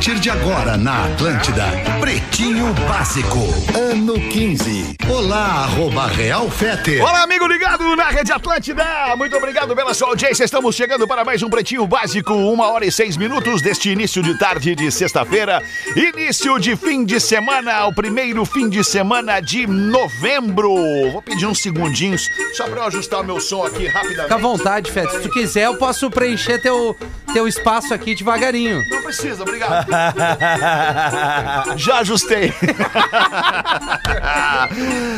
A partir de agora na Atlântida, Pretinho Básico, ano 15. Olá, arroba Real Fete. Olá, amigo ligado na Rede Atlântida. Muito obrigado pela sua audiência. Estamos chegando para mais um Pretinho Básico, uma hora e seis minutos deste início de tarde de sexta-feira. Início de fim de semana, o primeiro fim de semana de novembro. Vou pedir uns segundinhos só para eu ajustar o meu som aqui rapidamente. Fica à vontade, Fete. Se tu quiser, eu posso preencher teu, teu espaço aqui devagarinho. Não precisa, obrigado. Já ajustei.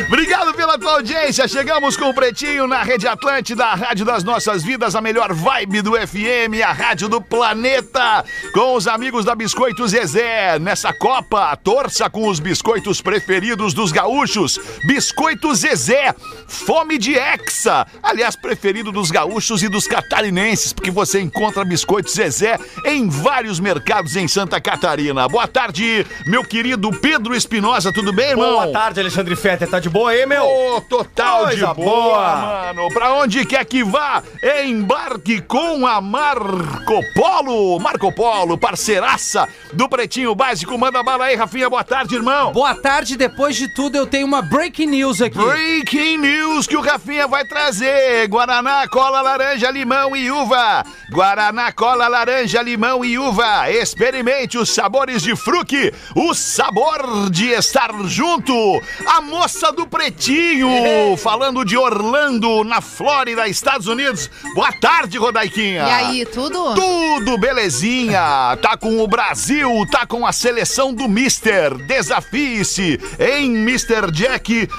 obrigado pela tua audiência. Chegamos com o Pretinho na Rede Atlântida, a rádio das nossas vidas, a melhor vibe do FM, a rádio do planeta. Com os amigos da Biscoito Zezé. Nessa Copa, torça com os biscoitos preferidos dos gaúchos. Biscoito Zezé, fome de hexa. Aliás, preferido dos gaúchos e dos catarinenses, porque você encontra biscoito Zezé em vários mercados em Santa Catarina. Boa tarde, meu querido Pedro Espinosa, tudo bem, irmão? Boa tarde, Alexandre Fetter. Tá de boa aí, meu? Ô, total Coisa de boa, boa. mano. Pra onde quer que vá, embarque com a Marco Polo. Marco Polo, parceiraça do Pretinho Básico. Manda bala aí, Rafinha. Boa tarde, irmão. Boa tarde, depois de tudo eu tenho uma breaking news aqui. Breaking news que o Rafinha vai trazer. Guaraná, cola, laranja, limão e uva. Guaraná, cola, laranja, limão e uva. Experimente os sabores de fruque. O sabor de estar junto. A moça do Pretinho. Falando de Orlando, na Flórida, Estados Unidos. Boa tarde, Rodaiquinha. E aí, tudo? Tudo belezinha. Tá com o Brasil, tá com a seleção do Mister. Desafie-se em MrJack.bet.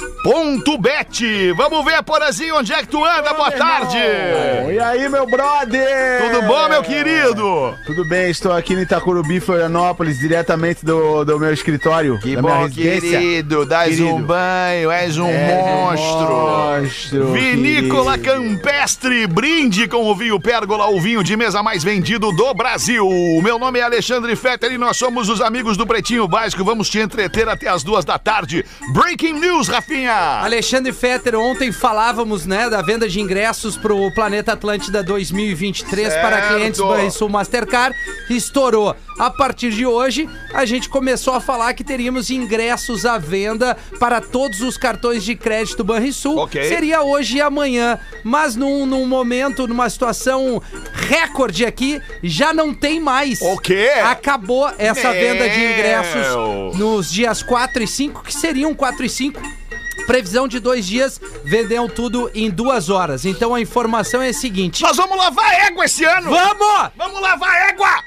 Vamos ver, Porazinho, onde é que tu anda? Boa tarde. E aí, meu brother? Tudo bom, meu querido? Tudo bem, estou aqui no Itacurubi, Florianópolis, diretamente do, do meu escritório, Que bom, querido. Dás Querido. um banho, és um um monstro. monstro, Vinícola querido. Campestre, brinde com o vinho Pérgola, o vinho de mesa mais vendido do Brasil. Meu nome é Alexandre Fetter e nós somos os amigos do Pretinho Básico. Vamos te entreter até as duas da tarde. Breaking News, Rafinha. Alexandre Fetter, ontem falávamos, né, da venda de ingressos pro Planeta Atlântida 2023 para Certo. clientes Banrisul Mastercard, estourou. A partir de hoje, a gente começou a falar que teríamos ingressos à venda para todos os cartões de crédito Banrisul. Ok. Seria hoje e amanhã, mas num, num momento, numa situação recorde aqui, já não tem mais. O quê? Acabou essa venda de ingressos nos dias 4 e 5, que seriam 4 e 5. Previsão de dois dias, vendeu tudo em duas horas. Então a informação é a seguinte: Nós vamos lavar égua esse ano. Vamos! Vamos lavar.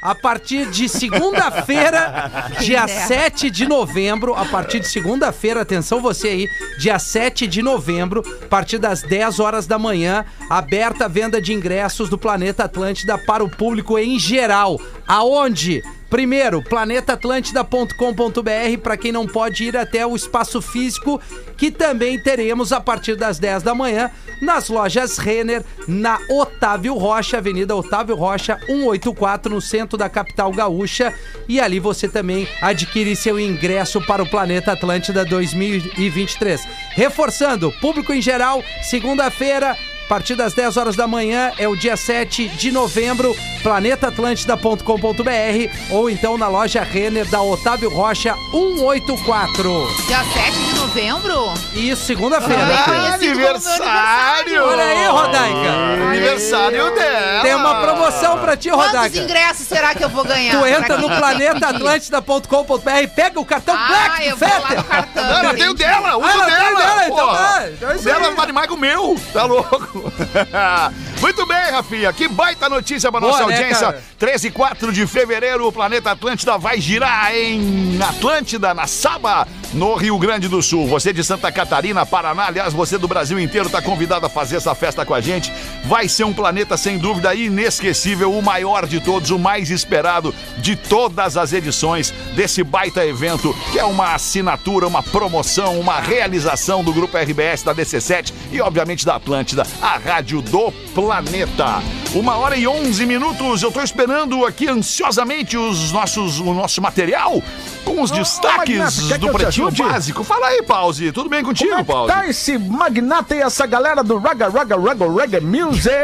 A partir de segunda-feira, dia dera. 7 de novembro, a partir de segunda-feira, atenção você aí, dia 7 de novembro, a partir das 10 horas da manhã, aberta a venda de ingressos do Planeta Atlântida para o público em geral. Aonde? Primeiro, planetaatlântida.com.br para quem não pode ir até o espaço físico, que também teremos a partir das 10 da manhã nas lojas Renner, na Otávio Rocha, Avenida Otávio Rocha, 184, no centro da capital gaúcha. E ali você também adquire seu ingresso para o Planeta Atlântida 2023. Reforçando, público em geral, segunda-feira. A partir das 10 horas da manhã é o dia 7 de novembro, planetaatlântida.com.br ou então na loja Renner da Otávio Rocha 184. Dia 7 de novembro? Isso, segunda-feira. Ah, aniversário. Olha aí, Rodaica. Aniversário dela. Tem uma promoção pra ti, Quantos Rodaica. ingressos será que eu vou ganhar? Tu entra no planetaatlântida.com.br, pega o cartão Ah, Black eu vou lá Fetter. no cartão. Não, ela tem o entendi. dela, usa Ah, o ela tem dela. dela, então tá, então é dela vale mais que o meu, tá louco? Muito bem, Rafinha, que baita notícia pra Boa, nossa né, audiência. cara? 13 e 4 de fevereiro, o Planeta Atlântida vai girar em Atlântida, na Saba, no Rio Grande do Sul. Você de Santa Catarina, Paraná, aliás, você do Brasil inteiro está convidado a fazer essa festa com a gente. Vai ser um planeta sem dúvida inesquecível, o maior de todos, o mais esperado de todas as edições desse baita evento, que é uma assinatura, uma promoção, uma realização do Grupo RBS da DC7 e, obviamente, da Atlântida, a rádio do planeta. Uma hora e onze minutos, eu tô esperando aqui ansiosamente os nossos, o nosso material com os destaques Magnata, do Pretinho? Básico. Fala aí, Pause, tudo bem contigo, Como é Pause? tá esse magnata e essa galera do Raga Raga Raga Raga Music?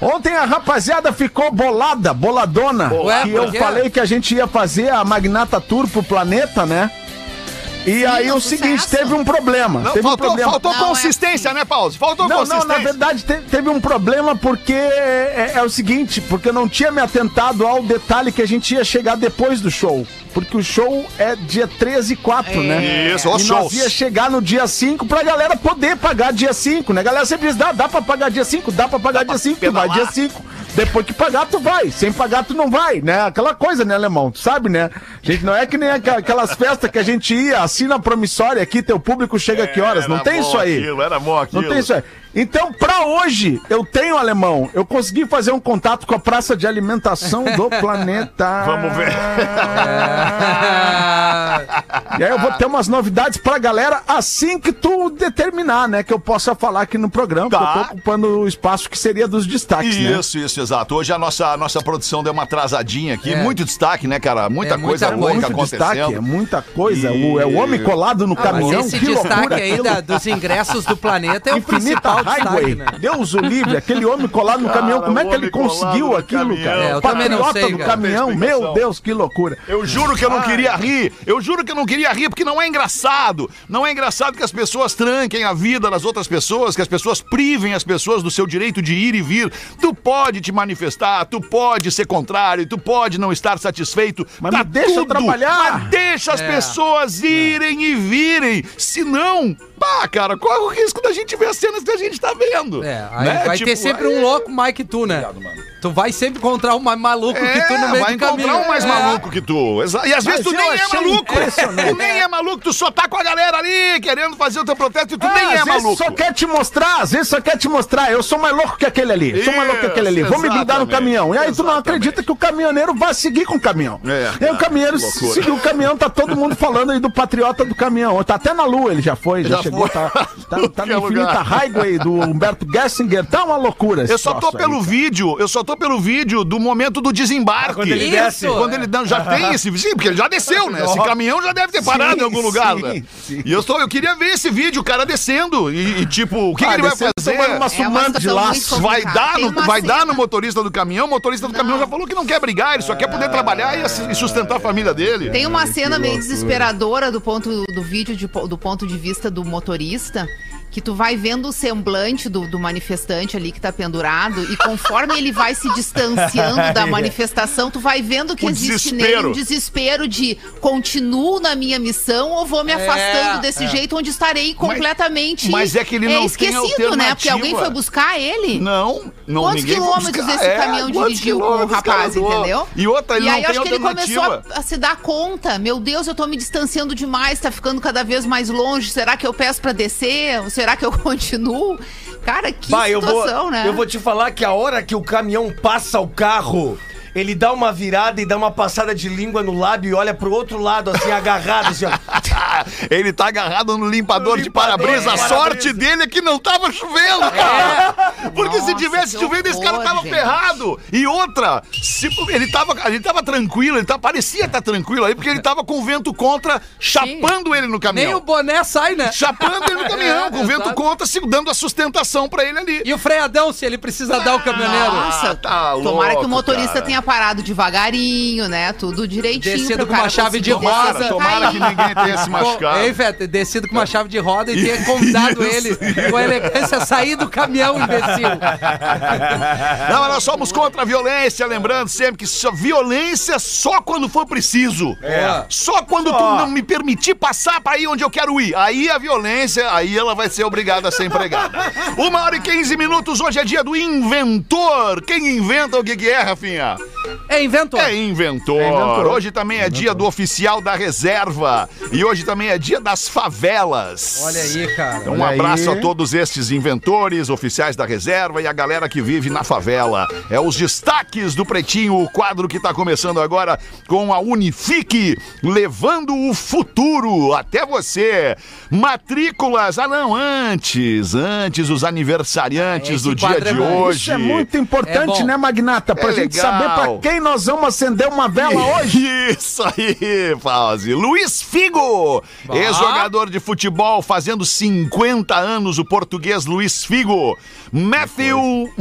Ontem a rapaziada ficou bolada, boladona. Ué, que eu falei que a gente ia fazer a Magnata Tour pro planeta, né? E aí um o seguinte, sucesso. teve um problema. Não, teve um faltou problema. faltou Não, é consistência, né, Pause? Faltou Não, não, consistência. na verdade te- teve um problema porque é, é o seguinte, porque eu não tinha me atentado ao detalhe que a gente ia chegar depois do show. Porque o show é dia 13 e 4, né? Isso, os e shows. nós ia chegar no dia 5 pra galera poder pagar dia 5, né? A galera sempre diz, dá, dá pra pagar dia 5, dá pra pagar dia 5, tu vai dia 5. Depois que pagar, tu vai. Sem pagar, tu não vai, né? Aquela coisa, né, alemão? Tu sabe, né? Gente, não é que nem aquelas festas que a gente ia, assina promissória aqui, teu público chega que horas. Não tem bom isso aí. Aquilo, era bom aquilo. Não tem isso aí. Então, pra hoje, eu tenho alemão. Eu consegui fazer um contato com a praça de alimentação do planeta. Vamos ver. E aí eu vou ter umas novidades pra galera assim que tu determinar, né? Que eu possa falar aqui no programa, Tá. porque eu tô ocupando o espaço que seria dos destaques, né? Isso, isso, exato. Hoje a nossa, a nossa produção deu uma atrasadinha aqui. É. Muito destaque, né, cara? Muita É coisa muita louca Muito acontecendo. destaque, é muita coisa. E- O, é o homem colado no Ah, mas caminhão. esse que destaque loucura aí da- dos ingressos do planeta é o Infinita principal Highway. né? Deus o livre, aquele homem colado no Cara, caminhão. Como é que ele conseguiu aquilo, caminhão. cara? É, eu Patriota sei, do cara. caminhão, meu. Deus, que loucura. Eu juro que eu não queria rir. Eu juro que eu não queria rir, porque não é engraçado. Não é engraçado que as pessoas tranquem a vida das outras pessoas, que as pessoas privem as pessoas do seu direito de ir e vir. Tu pode te manifestar, tu pode ser contrário, tu pode não estar satisfeito. Mas me deixa eu trabalhar. Mas deixa as É. pessoas irem e virem. Senão, pá, cara, qual é o risco da gente ver as cenas que a gente tá vendo? É, aí Né? vai Tipo, ter sempre aí- um louco mais que tu, né? Tu vai sempre encontrar um mais maluco que tu no É, meio vai do caminho. encontrar um mais É. maluco que tu. E às vezes Mas tu nem é maluco. Tu nem é maluco, tu só tá com a galera ali querendo fazer o teu protesto e tu Ah, nem é às vezes maluco. só quer te mostrar, às vezes só quer te mostrar. Eu sou mais louco que aquele ali. sou mais louco que aquele ali. Vou me grudar no caminhão. E aí tu não acredita que o caminhoneiro vai seguir com o caminhão. É, e aí o caminhoneiro seguiu o caminhão, tá todo mundo falando aí do patriota do caminhão. Tá até na lua ele já foi, já, Já chegou, tá, tá, tá no Infinita. Highway do Humberto Gessinger. Tá uma loucura esse Eu só tô aí, pelo cara. vídeo, eu só tô pelo vídeo do momento do desembarque. quando ele Isso, desce. Quando ele já tem esse sim, porque ele já desceu, né? Esse caminhão já deve ter parado Sim, em algum lugar, sim, né? sim. E eu, estou, eu queria ver esse vídeo, o cara descendo. E, e, tipo, o que, que Ah, ele vai descendo, fazer? Tomando uma É uma sumando de situação laço. muito Vai dar, no, vai dar no motorista do caminhão. O motorista do caminhão já falou que não quer brigar, ele só quer poder trabalhar e, e sustentar a família dele. Tem uma cena meio desesperadora do ponto do vídeo de do ponto de vista do motorista. Que tu vai vendo o semblante do, do manifestante ali que tá pendurado, e conforme ele vai se distanciando da manifestação, tu vai vendo que O existe desespero. nele um desespero de continuo na minha missão ou vou me afastando desse jeito onde estarei completamente mas é que ele não tem esquecido, né? Porque alguém foi buscar ele. Não, não Quantos quilômetros esse É, caminhão dirigiu com o rapaz, entendeu? E outra, ele e não aí tem acho que ele começou a, a se dar conta. Meu Deus, eu tô me distanciando demais, tá ficando cada vez mais longe. Será que eu peço pra descer? Ou será que eu continuo? Cara, que Bah, eu vou, situação, né? eu vou te falar que a hora que o caminhão passa o carro, ele dá uma virada e dá uma passada de língua no lábio e olha pro outro lado, assim, agarrado, assim, ó. Ele tá agarrado no limpador No de limpador para-brisa. A de sorte dele é que não tava chovendo, cara. Porque se Nossa, tivesse que chovendo, esse cara tava gente. ferrado. E outra, se- ele, tava, ele tava tranquilo, ele tá, parecia estar tranquilo aí, porque ele tava com o vento contra, chapando ele no Nem caminhão. o boné sai, né? Chapando ele no caminhão, É, com o vento contra, se- dando a sustentação pra ele ali. E o freadão, se ele precisa dar o caminhoneiro. Nossa, tá tomara que louco, o motorista cara. tenha parado devagarinho, né? Tudo direitinho. Descido com uma chave de roda. Tomara que ninguém tenha se machucado. Ei, Feta, descido com uma chave de roda e ter convidado ele com elegância a sair do caminhão, imbecil. Não, mas nós somos contra a violência, lembrando sempre que só, violência só quando for preciso. É. Só quando tu não me permitir passar pra ir onde eu quero ir. Aí a violência, aí ela vai ser obrigada a ser empregada. Uma hora e 15 minutos, hoje é dia do inventor. Quem inventa o que que é, Rafinha? É inventor. É inventor. É inventor. Hoje também é dia do oficial da reserva. E hoje também é dia das favelas. Olha aí, cara. Então, um Olha abraço aí. a todos estes inventores, oficiais da reserva e a galera que vive na favela. É os destaques do Pretinho, o quadro que está começando agora com a Unifique, levando o futuro até você. Matrículas, ah não, antes, antes os aniversariantes Esse do dia é de hoje. Isso é muito importante, É né, Magnata? Pra É gente legal. saber pra quem nós vamos acender uma vela hoje. Isso aí, Fauzi. Luiz Figo, ex-jogador de futebol, fazendo 50 anos, o português Luiz Figo. Matthew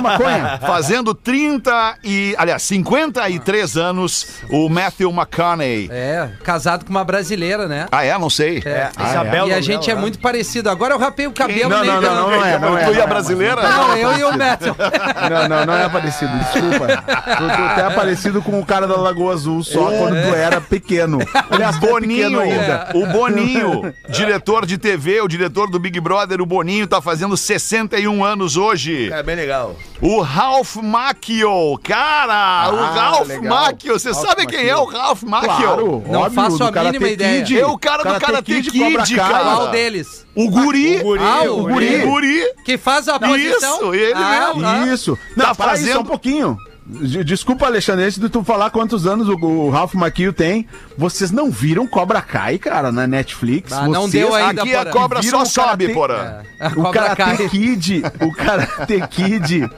Maconha. Fazendo 30 e, aliás, 53 anos, o Matthew McConaughey. É, casado com uma brasileira, né? Ah, é? Não sei. É. Isabel e a não, gente não, é muito parecido. Agora eu rapei o cabelo Não, nem não, não, não, não é, não é. Tu e não a é, brasileira? Não, eu e o Matthew. Não, não, não é parecido, desculpa. Tu, tu até é parecido com o cara da Lagoa Azul, só quando tu era pequeno. Aliás, é pequeno Boninho, ainda. o Boninho, diretor de TV, o diretor do Big Brother, o Boninho tá fazendo 61 anos hoje. É bem legal. O Ralph Macchio, cara, o Ralph legal. Macchio, você Ralph sabe quem Macchio. é o Ralph Macchio? Claro, Não óbvio, faço a Karate mínima ideia. Kid. É o cara do Karate Kid, Kai. cara. Qual deles? O guri, O guri, Ah, o o o guri. Que faz a posição? Isso, ele ah, mesmo. ah. Isso. Não, Tá aí fazendo- só um pouquinho. De- Desculpa, Alexandre, antes de tu falar quantos anos o, o Ralph Macchio tem, vocês não viram Cobra Kai, cara, na Netflix? Ah, não Vocês deu ainda, Aqui a cobra só o sobe, Karate- porra. O Karate cai. Kid, o Karate Kid.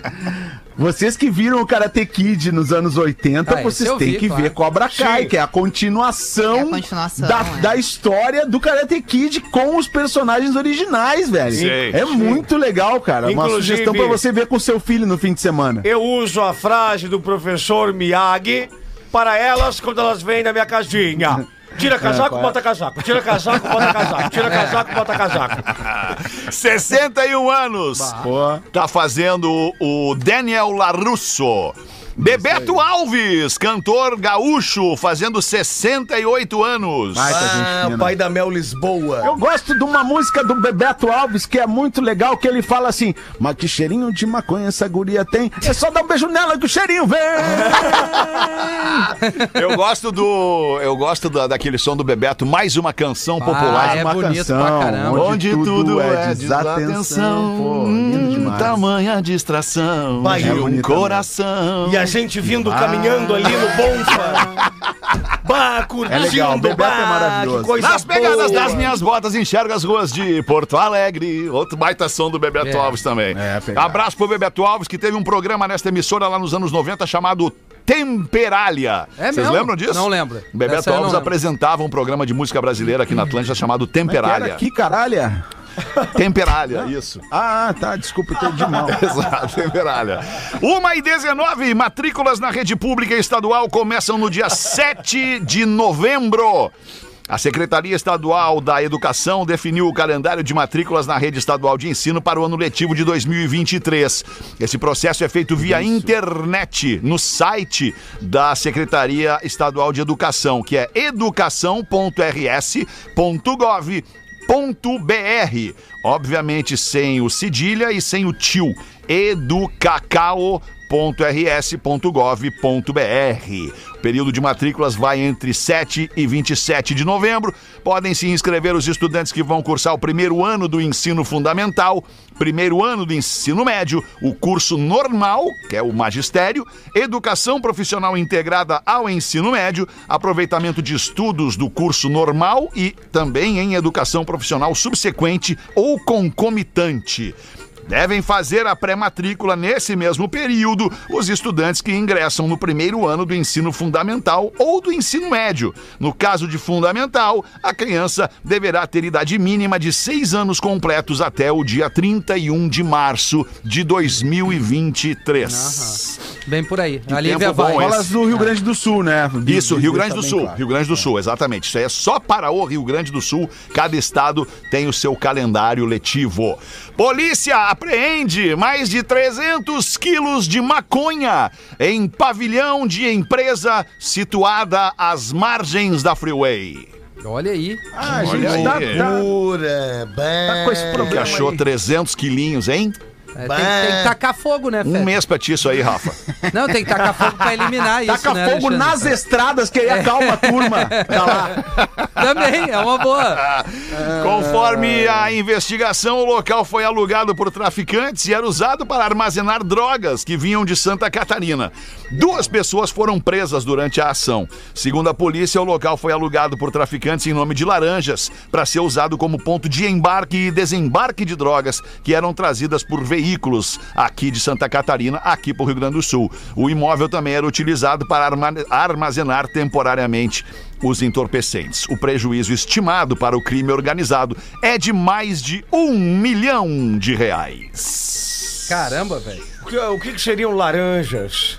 Vocês que viram o Karate Kid nos anos 80, Ah, vocês têm vi, que claro. ver Cobra Kai, que é a continuação, É a continuação, da, é. da história do Karate Kid com os personagens originais, velho. Sim, é sim. muito legal, cara. Uma Inclusive- sugestão pra você ver com seu filho no fim de semana. Eu uso a frase do professor Miyagi para elas quando elas vêm na minha casinha. Tira casaco, bota casaco. Tira casaco, bota casaco. Tira casaco, bota casaco. 61 anos. Tá fazendo o Daniel Larusso. Bebeto Alves, cantor gaúcho, fazendo 68 anos. Tá gente Ah, fina. pai da Mel Lisboa. Eu gosto de uma música do Bebeto Alves que é muito legal, que ele fala assim, mas que cheirinho de maconha essa guria tem, é só dar um beijo nela que o cheirinho vem. Eu gosto do. Eu gosto da- daquele som do Bebeto, mais uma canção popular. Ah, é uma bonito canção, pra caramba. Onde, tudo, é desatenção, Pô, hum, tamanha distração Vai, de é um coração. E a gente vindo caminhando ali no Bonfa. Bah, curtindo, É legal, o Bebeto bah, é maravilhoso. que coisa Nas pegadas boa. das minhas botas, enxerga as ruas de Porto Alegre. Outro baita som do Bebeto É. Alves também. É. Abraço pro Bebeto Alves, que teve um programa nesta emissora lá nos anos 90 chamado Temperalha. É Vocês mesmo? lembram disso? Não lembro. O Bebeto Essa Alves lembro. apresentava um programa de música brasileira aqui na Atlântida chamado Temperalha. Era aqui, caralho. Temperalha, isso. Ah, tá, desculpa, entendi mal. Exato, temperalha. Uma e 19, matrículas na rede pública estadual começam no dia 7 de novembro. A Secretaria Estadual da Educação definiu o calendário de matrículas na rede estadual de ensino para o ano letivo de 2023. Esse processo é feito via internet no site da Secretaria Estadual de Educação, que é educação.rs.gov Obviamente sem o cedilha e sem o tio. educacao.rs.gov.br. O período de matrículas vai entre 7 e 27 de novembro. Podem se inscrever os estudantes que vão cursar o primeiro ano do ensino fundamental, primeiro ano do ensino médio, o curso normal, que é o magistério, educação profissional integrada ao ensino médio, aproveitamento de estudos do curso normal e também em educação profissional subsequente ou concomitante. Devem fazer a pré-matrícula nesse mesmo período os estudantes que ingressam no primeiro ano do ensino fundamental ou do ensino médio. No caso de fundamental, a criança deverá ter idade mínima de seis anos completos até o dia 31 de março de 2023. Bem por aí. A tempo Lívia bom vai. Falas do Rio Grande do Sul, né? Isso, Rio Grande do Sul. claro. Rio Grande do Sul, exatamente. Isso aí é só para o Rio Grande do Sul. Cada estado tem o seu calendário letivo. Polícia apreende mais de 300 quilos de maconha em pavilhão de empresa situada às margens da Freeway. Olha aí. Ah, a Olha gente tá, aí. tá- Pura, tá com esse O que problema achou aí. 300 quilinhos, hein? É, tem, tem que tacar fogo, né, Um mês pra ti isso aí, Rafa. Não, tem que tacar fogo pra eliminar isso, Taca né, fogo Alexandre? nas estradas que aí acalma a turma. Tá lá. Também, é uma boa. Conforme a investigação, o local foi alugado por traficantes e era usado para armazenar drogas que vinham de Santa Catarina. Duas pessoas foram presas durante a ação. Segundo a polícia, o local foi alugado por traficantes em nome de Laranjas para ser usado como ponto de embarque e desembarque de drogas que eram trazidas por veículos aqui de Santa Catarina, aqui para o Rio Grande do Sul. O imóvel também era utilizado para arma- armazenar temporariamente os entorpecentes. O prejuízo estimado para o crime organizado é de mais de um milhão de reais. Caramba, velho. O que, o que que seriam laranjas?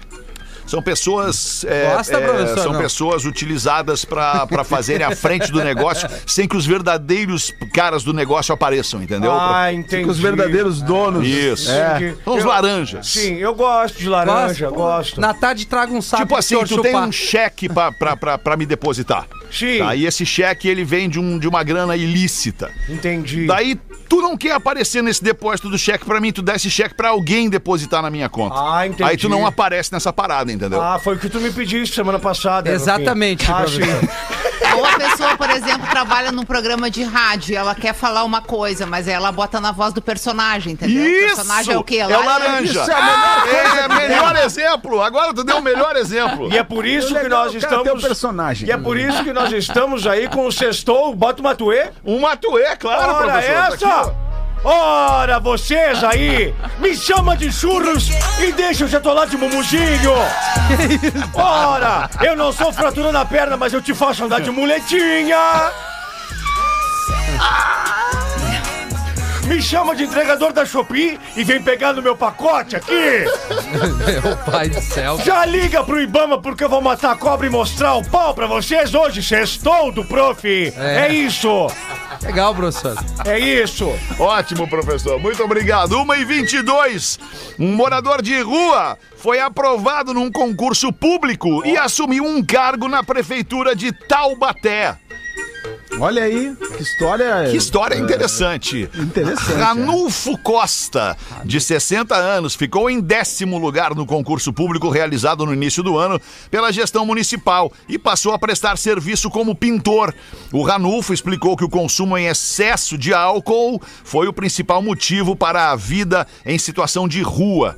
São pessoas. é, Gosta, é, professor? são Não. pessoas utilizadas para fazerem a frente do negócio sem que os verdadeiros caras do negócio apareçam, entendeu? Ah, entendi. Os verdadeiros donos. Isso. É. São os laranjas. Sim, eu gosto de laranja, Gosta? gosto. Na tarde traga um saco Tipo assim, tu tem chupar. um cheque pra me depositar. Sim. Tá? E esse cheque ele vem de, um, de uma grana ilícita. Entendi. Daí tu não quer aparecer nesse depósito do cheque pra mim, tu dá esse cheque pra alguém depositar na minha conta. Ah, entendi. Aí tu não aparece nessa parada, entendeu? Ah, foi o que tu me pediste semana passada. Exatamente, Ah, sim. Ou a pessoa, por exemplo, trabalha num programa de rádio e ela quer falar uma coisa, mas ela bota na voz do personagem, entendeu? O Isso! personagem é o quê? É o laranja. Isso é a melhor É, melhor exemplo. Agora tu deu o melhor exemplo. E é por isso que nós o cara tem estamos. o personagem. E é por isso que nós estamos aí com o sextou, bota uma tuê. Um matuê, claro, Ora professor. Tá essa! aqui, Ora, vocês aí! Me chama de churros e deixa o chocolate mumuzinho! Ora! Eu não sou fraturando a perna, mas eu te faço andar de muletinha! Me chama de entregador da Shopee e vem pegar no meu pacote aqui! Meu pai do céu. Já liga pro Ibama porque eu vou matar a cobra e mostrar o pau pra vocês hoje, sextou do prof! É. é isso! Legal, professor. É isso! Ótimo, professor. Muito obrigado. 1 e 22 Um morador de rua foi aprovado num concurso público e assumiu um cargo na prefeitura de Taubaté. Olha aí, que história. Que história interessante. Interessante, Ranulfo Costa, de 60 anos, ficou em décimo lugar no concurso público realizado no início do ano pela gestão municipal e passou a prestar serviço como pintor. O Ranulfo explicou que o consumo em excesso de álcool foi o principal motivo para a vida em situação de rua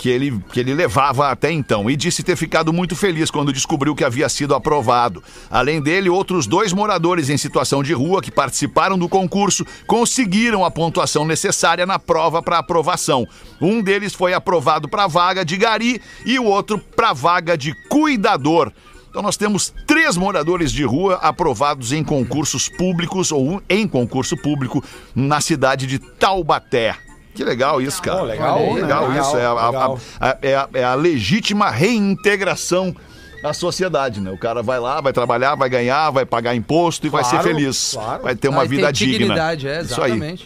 que ele, que ele levava até então e disse ter ficado muito feliz quando descobriu que havia sido aprovado. Além dele, outros dois moradores em situação de rua que participaram do concurso conseguiram a pontuação necessária na prova para aprovação. Um deles foi aprovado para a vaga de gari e o outro para a vaga de cuidador. Então nós temos três moradores de rua aprovados em concursos públicos ou em concurso público na cidade de Taubaté. Que legal isso, cara. Pô, legal, Pô, né? legal, Legal, isso. É a, legal. a- é a- é a legítima reintegração à sociedade, né? O cara vai lá, vai trabalhar, vai ganhar, vai pagar imposto e vai ser Claro, feliz. claro. Vai ter uma Vai vida ter digna. dignidade, é, Isso aí.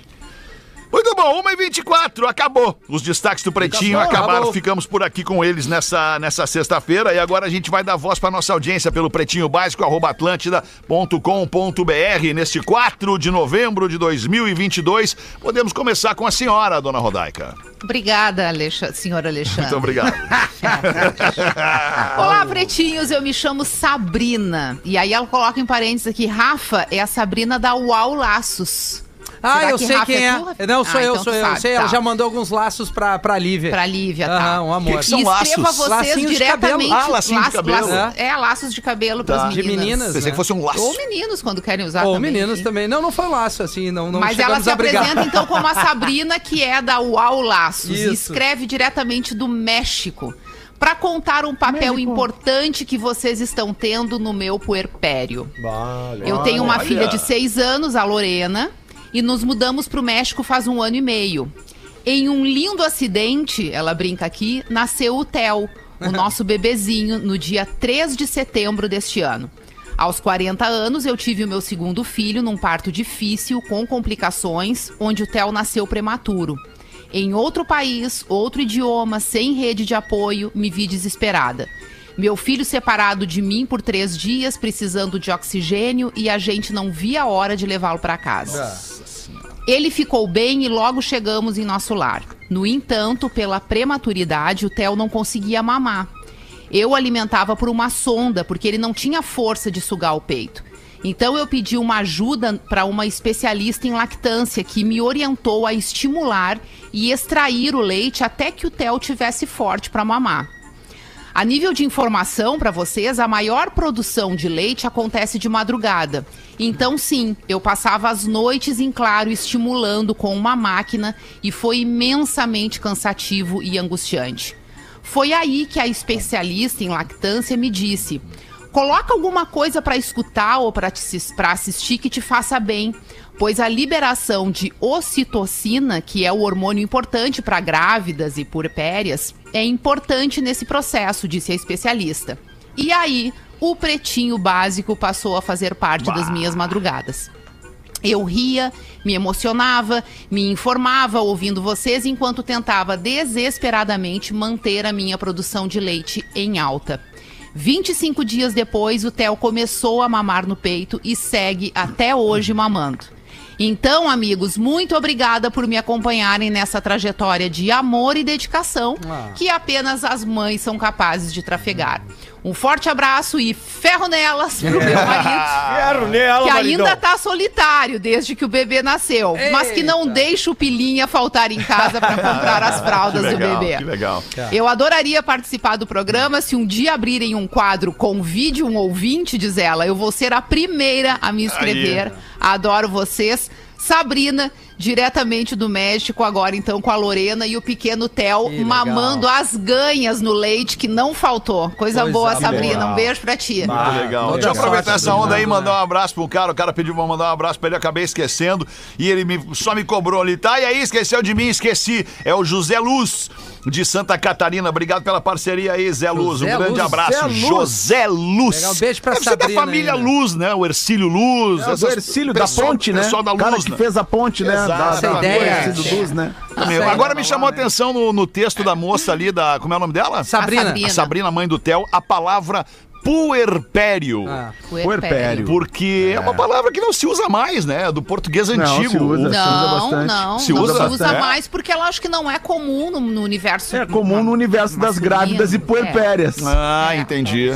Muito bom, 1h24, acabou. Os destaques do Pretinho Acabou, acabaram, acabou. ficamos por aqui com eles nessa, nessa sexta-feira. E agora a gente vai dar voz para nossa audiência pelo pretinho básico, arroba atlântida.com.br. Neste 4 de novembro de 2022, podemos começar com a senhora, dona Rodaica. Obrigada, Alexa, senhor Alexandre. Muito obrigado. Olá, pretinhos, eu me chamo Sabrina. E aí ela coloca em parênteses aqui, Rafa é a Sabrina da Uau Laços. Ah, Será eu que sei Rafa quem é é. Não, sou Ah, eu, então sou eu. sabe, sei, tá. ela já mandou alguns laços pra, pra Lívia. Pra Lívia, tá? Aham, um amor. Que são e escreva laços? vocês Lacinhos de diretamente. cabelo. Ah, lacinho de cabelo. laço- é, laços de cabelo Tá. pras De meninas. meninas. Pensei né? que fosse um laço. Ou meninos, quando querem usar Ou também, meninos enfim. também. Não, não foi laço, assim, não, não Mas ela se apresenta então como a Sabrina, que é da Uau Laços, e Isso. escreve diretamente do México. Pra contar um papel importante que vocês estão tendo no meu puerpério. Eu tenho uma Olha. filha de seis anos, a Lorena, e nos mudamos pro México faz um ano e meio. Em um lindo acidente, ela brinca aqui, nasceu o Theo, o nosso bebezinho, no dia 3 de setembro deste ano. Aos 40 anos, eu tive o meu segundo filho num parto difícil, com complicações, onde o Theo nasceu prematuro. Em outro país, outro idioma, sem rede de apoio, me vi desesperada. Meu filho separado de mim por três dias, precisando de oxigênio, e a gente não via a hora de levá-lo para casa. Ele ficou bem e logo chegamos em nosso lar. No entanto, pela prematuridade, o Theo não conseguia mamar. Eu alimentava por uma sonda, porque ele não tinha força de sugar o peito. Então eu pedi uma ajuda para uma especialista em lactância que me orientou a estimular e extrair o leite até que o Theo tivesse forte para mamar. A nível de informação para vocês, a maior produção de leite acontece de madrugada. Então, sim, eu passava as noites em claro estimulando com uma máquina e foi imensamente cansativo e angustiante. Foi aí que a especialista em lactância me disse: coloca alguma coisa para escutar ou para assistir que te faça bem, pois a liberação de ocitocina, que é o hormônio importante para grávidas e puerpérias, é importante nesse processo, disse a especialista. E aí, o pretinho básico passou a fazer parte das minhas madrugadas. Eu ria, me emocionava, me informava ouvindo vocês enquanto tentava desesperadamente manter a minha produção de leite em alta. 25 dias depois, o Theo começou a mamar no peito e segue até hoje mamando. Então, amigos, muito obrigada por me acompanharem nessa trajetória de amor e dedicação que apenas as mães são capazes de trafegar. Um forte abraço e ferro nelas pro meu marido. Quero nela, Que maridão. ainda tá solitário desde que o bebê nasceu, mas que não deixa o pilinha faltar em casa para comprar as fraldas legal, do bebê. que legal. Eu adoraria participar do programa. Se um dia abrirem um quadro Convide um ouvinte, diz ela, eu vou ser a primeira a me inscrever. Adoro vocês. Sabrina, diretamente do México, agora então com a Lorena e o pequeno Theo, Que legal. mamando as ganhas no leite que não faltou. Coisa, Coisa boa. Sabrina. Um beijo pra ti. Muito legal. Deixa eu aproveitar essa onda aí e mandar um abraço pro cara. O cara pediu pra mandar um abraço pra ele, acabei esquecendo. E ele me- só me cobrou ali. Tá, e aí, esqueceu de mim, esqueci. É o José Luz, de Santa Catarina. Obrigado pela parceria aí, Zé Luz. Um José grande Luz. abraço. Luz. José Luz. Legal, beijo pra Deve ser da Sabrina família aí, né? Luz, né? O Ercílio Luz. É, do essas- Ercílio da Ponte, né? Pessoal da o cara Luz, que né? fez a ponte, né? Da, Essa da, ideia, do né? Meu, Isso aí, agora tá me chamou a atenção no, no texto da moça ali, da. Como é o nome dela? Sabrina. A Sabrina. A Sabrina, mãe do Theo, a palavra puerpério. Ah, Puerpério. Porque é. uma palavra que não se usa mais, né? Do português Não, antigo. se usa. Não, bastante. não, Se não usa se usa mais porque ela acho que não é comum no, no universo. É comum no universo das grávidas e puerpérias. Ah, É. entendi. É,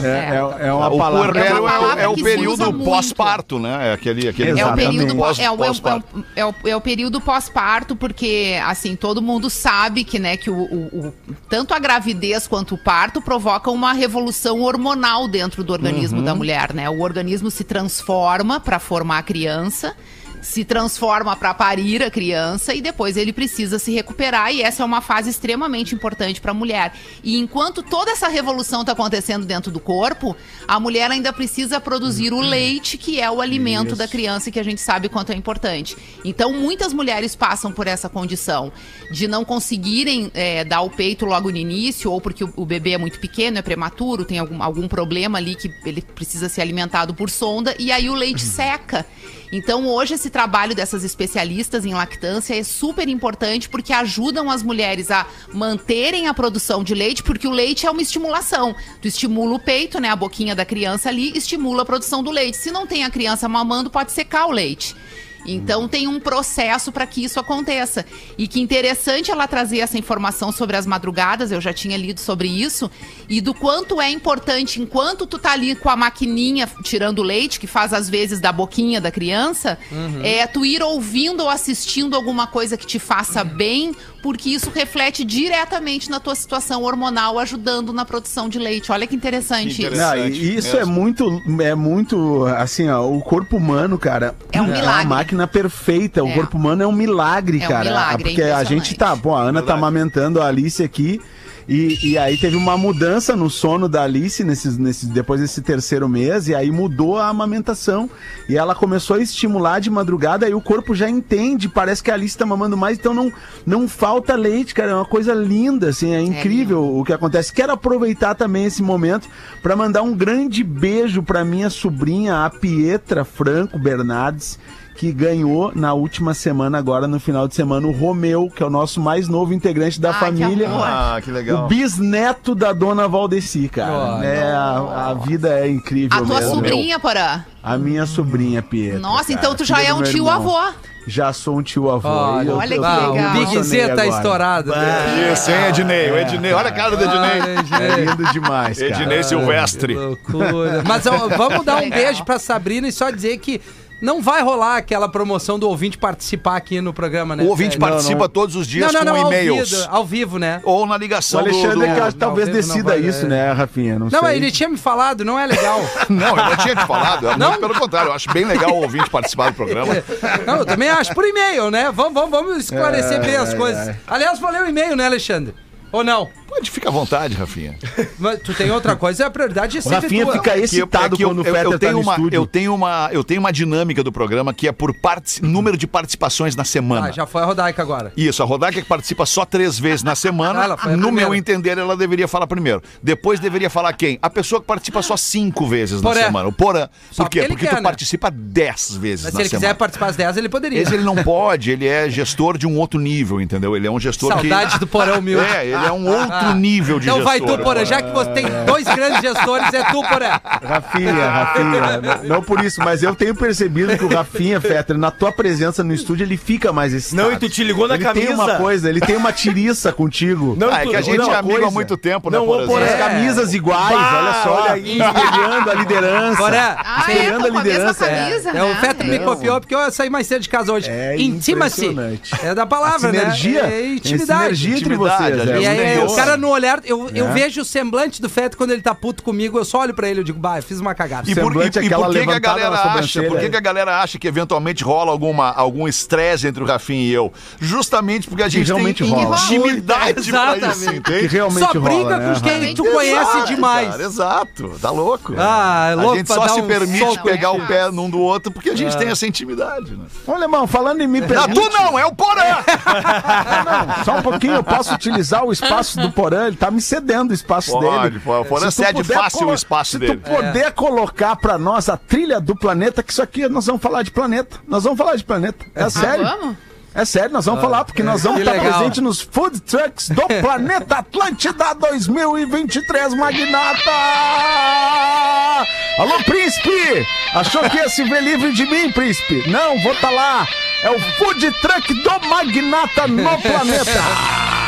é, é uma o palavra. puerpério É uma é, o- palavra é o se usa período pós-parto, né? É aquele, aquele É o Exatamente. período pós- é o, é o- pós-parto. é o- é período pós-parto, porque assim, todo mundo sabe que, né, que o, o- o- tanto a gravidez quanto o parto provocam uma revolução hormonal dentro do organismo Uhum. da mulher, né? O organismo se transforma para formar a criança. Se transforma para parir a criança e depois ele precisa se recuperar, e essa é uma fase extremamente importante para a mulher. E enquanto toda essa revolução está acontecendo dentro do corpo, a mulher ainda precisa produzir o leite, que é o alimento da criança, que a gente sabe quanto é importante. Então, muitas mulheres passam por essa condição de não conseguirem é, dar o peito logo no início, ou porque o, o bebê é muito pequeno, é prematuro, tem algum, algum problema ali que ele precisa ser alimentado por sonda, e aí o leite seca. Então, hoje, esse trabalho dessas especialistas em lactância é super importante porque ajudam as mulheres a manterem a produção de leite, porque o leite é uma estimulação. Tu estimula o peito, né, a boquinha da criança ali, estimula a produção do leite. Se não tem a criança mamando, pode secar o leite. Então tem um processo para que isso aconteça. E que interessante ela trazer essa informação sobre as madrugadas, eu já tinha lido sobre isso, e do quanto é importante, enquanto tu tá ali com a maquininha tirando leite, que faz às vezes da boquinha da criança, é tu ir ouvindo ou assistindo alguma coisa que te faça bem, porque isso reflete diretamente na tua situação hormonal, ajudando na produção de leite. Olha que interessante, Que isso. Não, Interessante e isso mesmo. é muito, é muito, assim, ó, o corpo humano, cara, É um uma milagre. máquina perfeita. O É. corpo humano é um milagre, É um cara. milagre, é porque a gente tá, pô, a Ana tá amamentando a Alice aqui. E, e aí teve uma mudança no sono da Alice nesses, nesses, depois desse terceiro mês, e aí mudou a amamentação. E ela começou a estimular de madrugada, e o corpo já entende, parece que a Alice tá mamando mais, então não, não falta leite, cara. É uma coisa linda, assim, é incrível o que acontece. Quero aproveitar também esse momento para mandar um grande beijo para minha sobrinha, a Pietra Franco Bernardes que ganhou na última semana, agora no final de semana, o Romeu, que é o nosso mais novo integrante da Ah, que família. amor. Ah, que legal. O bisneto da dona Valdeci, cara. Oh, é, a, a vida é incrível A tua mesmo. sobrinha, Porã. A minha sobrinha, Pietro. Nossa, cara, então tu já filha é um meu tio irmão. avô. Já sou um tio avô. Olha, eu- olha eu que Ah, legal. o Big Z tá estourado. Isso, hein, Ednei? O Ednei, olha a cara do Ednei. É lindo demais, cara. Ednei Silvestre. Loucura. Mas ó, vamos dar um Legal. beijo pra Sabrina e só dizer que não vai rolar aquela promoção do ouvinte participar aqui no programa, né? O ouvinte Fred? participa todos os dias não, não, não, com ao e-mails. vivo, ao vivo, né? Ou na O ligação do... Alexandre do- que acho que talvez não, não decida vai, isso, é. né, Rafinha? Não, Não, sei. mas ele tinha me falado, não é legal. Não, eu não tinha te falado. é Não? Muito pelo contrário, eu acho bem legal o ouvinte participar do programa. Não, eu também acho por e-mail, né? Vamos, vamos, vamos esclarecer É, bem as é, coisas. é. Aliás, vou ler o e-mail, né, Alexandre? Ou não? Pode, fica à vontade, Rafinha. Mas tu tem outra coisa, a prioridade é O sempre Rafinha tua. fica eu- excitado é que eu- quando o eu- Fetter eu tá tenho no uma, estúdio. eu tenho uma eu tenho uma dinâmica do programa que é por partici- número de participações na semana. Ah, já foi a Rodaica agora. Isso, a Rodaica que participa só três vezes na semana. Ah, ela foi a no primeira. meu entender, ela deveria falar primeiro. Depois deveria falar quem? A pessoa que participa só cinco vezes Porã. na semana. O Porã. Só Por quê? porque quer, tu né? participa dez vezes Mas na se ele quiser semana. participar às 10, ele poderia. Esse ele não pode, ele é gestor de um outro nível, entendeu? Ele é um gestor Saudade que... do Porão Mil. É, ele é um outro nível de Então gestor. vai tu, Porã. Já que você tem dois grandes gestores, é tu, Porã. Rafinha, Rafinha, não- não por isso, mas eu tenho percebido que o Rafinha, Fetter, na tua presença no estúdio, ele fica mais excitado. Não, e tu te ligou na ele camisa. tem uma coisa, ele tem uma tiriça contigo. Não, Ah, é que a gente não, é amigo há coisa. muito tempo, Não, né, vou Porã? Por as É. camisas iguais, Bah, olha só, olha aí. espelhando a liderança. Porã, Ah, é, Espelhando tô a a liderança, é. camisa, É, né? o Fetter me Não. copiou porque eu saí mais cedo de casa hoje. É Intima-se. É da palavra, A sinergia, né? É tem intimidade. sinergia entre Intimidade, vocês. a é. E aí, o cara no olhar, eu, eu É. vejo o semblante do Fetter quando ele tá puto comigo, eu só olho pra ele e digo, bah, eu fiz uma cagada. E por, e- e aquela por que, que a galera acha? Por que, que a galera acha que eventualmente rola alguma, algum estresse entre o Rafinha e eu? Justamente porque a gente realmente tem rola. intimidade pra isso, Exatamente. Que entende? realmente Só briga rola, né, com quem tu conhece Exato, demais. cara, exato, tá louco. Ah, é louco a gente só se um permite pegar Não é o pé num do outro porque a gente tem essa intimidade, né? Ô, Alemão, falando em me Ah, permite... tu não, é o Porã! Só um pouquinho, eu posso utilizar o espaço do Porã, ele tá me cedendo o espaço Pode, dele. pode. O Porã Se cede fácil o espaço se dele. tu puder colocar pra nós a trilha do planeta, que isso aqui nós vamos falar de planeta. Nós vamos falar de planeta. É sério. vamos? É sério, nós vamos falar, porque nós vamos que estar legal. presentes nos Food Trucks do Planeta Atlântida 2023, Magnata! Alô, Príncipe! Achou que ia se ver livre de mim, Príncipe? Não, vou estar lá! É o Food Truck do Magnata no planeta!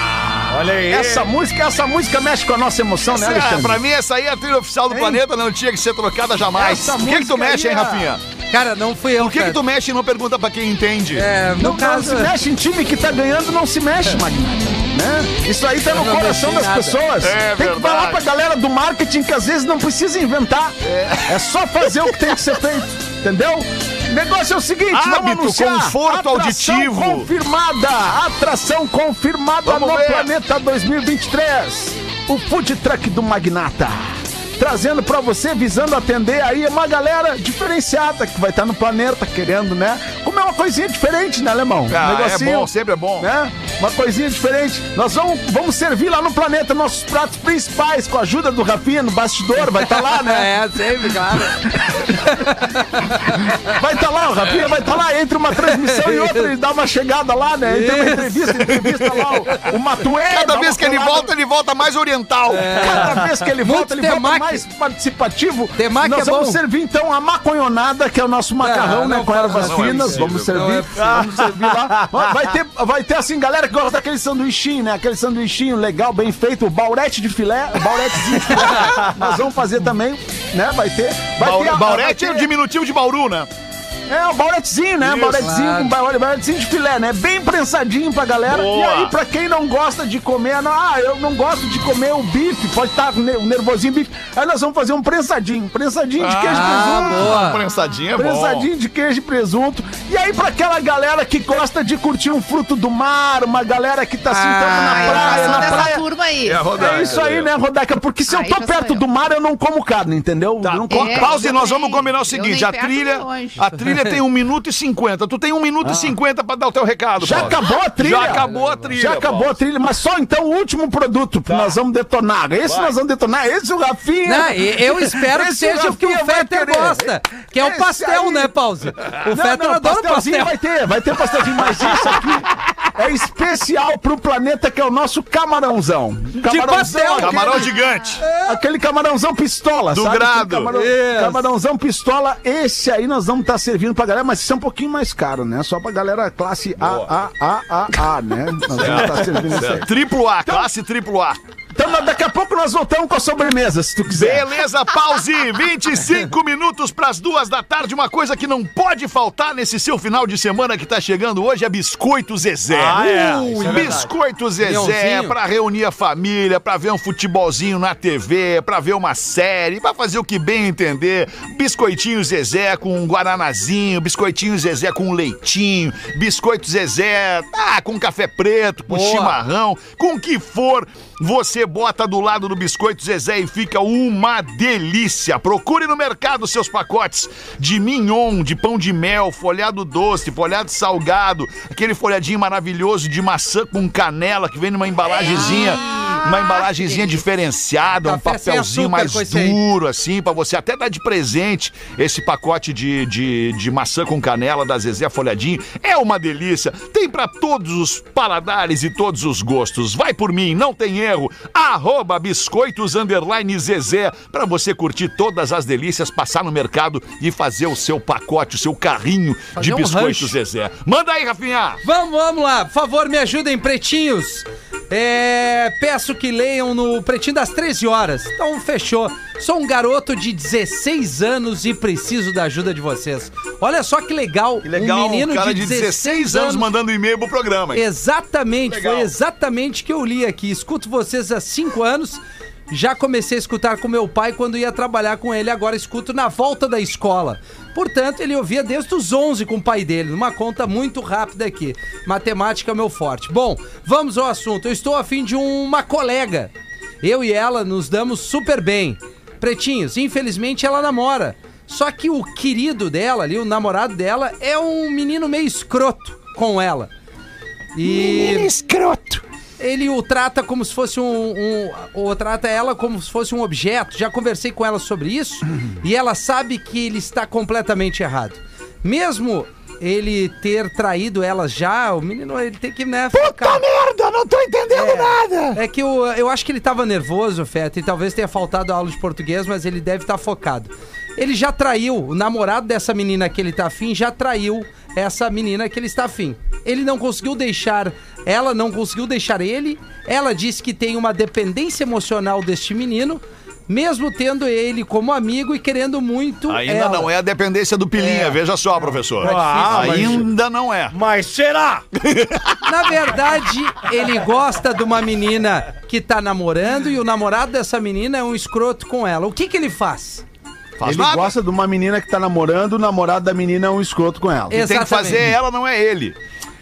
Olha aí. Essa música, essa música mexe com a nossa emoção, né, É, Alexandre? pra mim, essa aí é a trilha oficial do Hein? planeta, não tinha que ser trocada jamais. Essa Por que, que tu mexe, hein, é- Rafinha? Cara, não fui eu, Por que, que tu mexe e não pergunta pra quem entende? É, no Não, caso... não se mexe em time que tá ganhando, não se mexe, Magnata. Né? Isso aí tá no coração das pessoas. É tem que falar pra galera do marketing que às vezes não precisa inventar. É, só fazer o que tem que ser feito. Entendeu? O negócio é o seguinte, vamos Hábito, anunciar. conforto Atração auditivo. confirmada. Atração confirmada Vamos no ver. Planeta 2023. O Food Truck do Magnata. Trazendo pra você, visando atender aí uma galera diferenciada que vai estar no planeta querendo, né? Comer uma coisinha diferente, né, Alemão? Ah, um é negocinho, bom, sempre é bom. né? Uma coisinha diferente. Nós vamos, vamos servir lá no planeta nossos pratos principais com a ajuda do Rafinha no bastidor, vai estar lá, né? É, sempre, claro. Vai estar lá, o Rafinha vai estar lá entre uma transmissão e outra, ele dá uma chegada lá, né? Entre uma entrevista, entrevista lá o, o Matuê. Cada vez que ele volta, ele volta mais oriental. Cada vez que ele Muito volta, ele volta temaki. mais participativo. Temaki Nós é vamos bom. servir então a maconhonada, que é o nosso macarrão, Não, né? Com ervas é finas. Vamos servir. É vamos servir lá. Vai ter, vai ter assim, galera que gosta daquele sanduichinho, né? Aquele sanduichinho legal, bem feito, o baurete de filé, bauretezinho de filé. Nós vamos fazer também, né? Vai ter. Vai ter a- Baurete é o diminutivo de Bauru, né? É, o bauretezinho, né? Isso. Bauretezinho Claro. bauretezinho de filé, né? Bem prensadinho pra galera. Boa. E aí, pra quem não gosta de comer, não, ah, eu não gosto de comer o bife, pode estar o nervosinho bife. Aí nós vamos fazer um prensadinho, prensadinho de queijo e Ah, presunto. boa. Prensadinha é bom. Prensadinho de queijo e presunto. E aí, pra aquela galera que gosta de curtir um fruto do mar, uma galera que tá assim, tamo Ah, na praia, na dessa praia. turma aí. É Rodaica, É isso aí, né, Rodaca? Porque se eu tô perto eu. do mar, eu não como carne, entendeu? Tá, Eu não como É, pause, eu nós vamos combinar o seguinte: a trilha, a trilha trilha tem 1 minuto e 50. Tu tem 1 minuto e 50 pra dar o teu recado, Ah. Já Paulo. acabou a trilha. Já acabou a trilha. Já acabou Paulo. a trilha, mas só então o último produto que nós vamos detonar. Esse nós vamos detonar, esse o Rafinha. Não, eu espero que seja o que o vai Fetter gosta. Que é o pastel, aí. né, Pause? O Fetter não, adora pastel. vai ter, vai ter pastelzinho, mas isso aqui é especial pro planeta que é o nosso camarãozão. pastel. aquele- Camarão gigante. Aquele camarãozão pistola, Do sabe? Grado. Camarão, Isso. camarãozão pistola, esse aí nós vamos estar servindo pra galera, mas isso é um pouquinho mais caro, né? Só pra galera classe A, A, A, A, A, né? Nós vamos estar servindo isso aí. Triplo A, classe triplo A. Então daqui a pouco nós voltamos com a sobremesa, se tu quiser. Beleza, pause! 25 minutos para as duas da tarde. Uma coisa que não pode faltar nesse seu final de semana que tá chegando hoje é Biscoito Zezé. Ah, é. Ui, é. Biscoito Zezé para reunir a família, para ver um futebolzinho na TV, para ver uma série, para fazer o que bem entender. Biscoitinho Zezé com um guaranazinho, biscoitinho Zezé com um leitinho, biscoito Zezé ah, com café preto, com Boa. chimarrão, com o que for. Você bota do lado do biscoito Zezé e fica uma delícia. Procure no mercado seus pacotes de mignon, de pão de mel, folhado doce, folhado salgado, aquele folhadinho maravilhoso de maçã com canela que vem numa embalagenzinha, uma embalagenzinha diferenciada, um papelzinho mais duro assim para você até dar de presente esse pacote de, de, de maçã com canela da Zezé folhadinho. É uma delícia. Tem para todos os paladares e todos os gostos. Vai por mim, não tem erro. Arroba biscoitos underline Zezé para você curtir todas as delícias, passar no mercado e fazer o seu pacote, o seu carrinho Fazer de um biscoitos rancho. Zezé. Manda aí, Rafinha. Vamos, vamos lá. Por favor, me ajudem, pretinhos. É, peço que leiam no Pretinho das 13 horas. Então, fechou. Sou um garoto de 16 anos e preciso da ajuda de vocês. Olha só que legal. Que legal, um menino um cara de 16, anos mandando e-mail pro programa. hein? Exatamente, Legal. foi exatamente o que eu li aqui. Escuto vocês há cinco anos. Já comecei a escutar com meu pai quando ia trabalhar com ele, agora escuto na volta da escola. Portanto, ele ouvia desde os 11 com o pai dele, numa conta muito rápida aqui. Matemática é meu forte. Bom, vamos ao assunto. Eu estou afim de uma colega. Eu e ela nos damos super bem. Pretinhos, infelizmente ela namora. Só que o querido dela ali, o namorado dela, é um menino meio escroto com ela. E escroto. Ele o trata como se fosse um, um. Ou trata ela como se fosse um objeto. Já conversei com ela sobre isso e ela sabe que ele está completamente errado. Mesmo ele ter traído ela já, o menino ele tem que, né? Puta merda, não tô entendendo nada. É que eu, eu acho que ele tava nervoso, Feta, e talvez tenha faltado a aula de português, mas ele deve estar focado. Ele já traiu, o namorado dessa menina que ele tá afim já traiu essa menina que ele está afim. Ele não conseguiu deixar, ela não conseguiu deixar ele. Ela disse que tem uma dependência emocional deste menino, mesmo tendo ele como amigo e querendo muito Ainda ela. não é a dependência do Pilinha, É. veja só, professor. Ah, mas- Ainda não é. Mas será? Na verdade, ele gosta de uma menina que tá namorando e o namorado dessa menina é um escroto com ela. O que que ele faz? Faz Ele nada. gosta de uma menina que tá namorando, o namorado da menina é um escroto com ela. Ex- Quem tem que fazer Exatamente. ela, não é ele.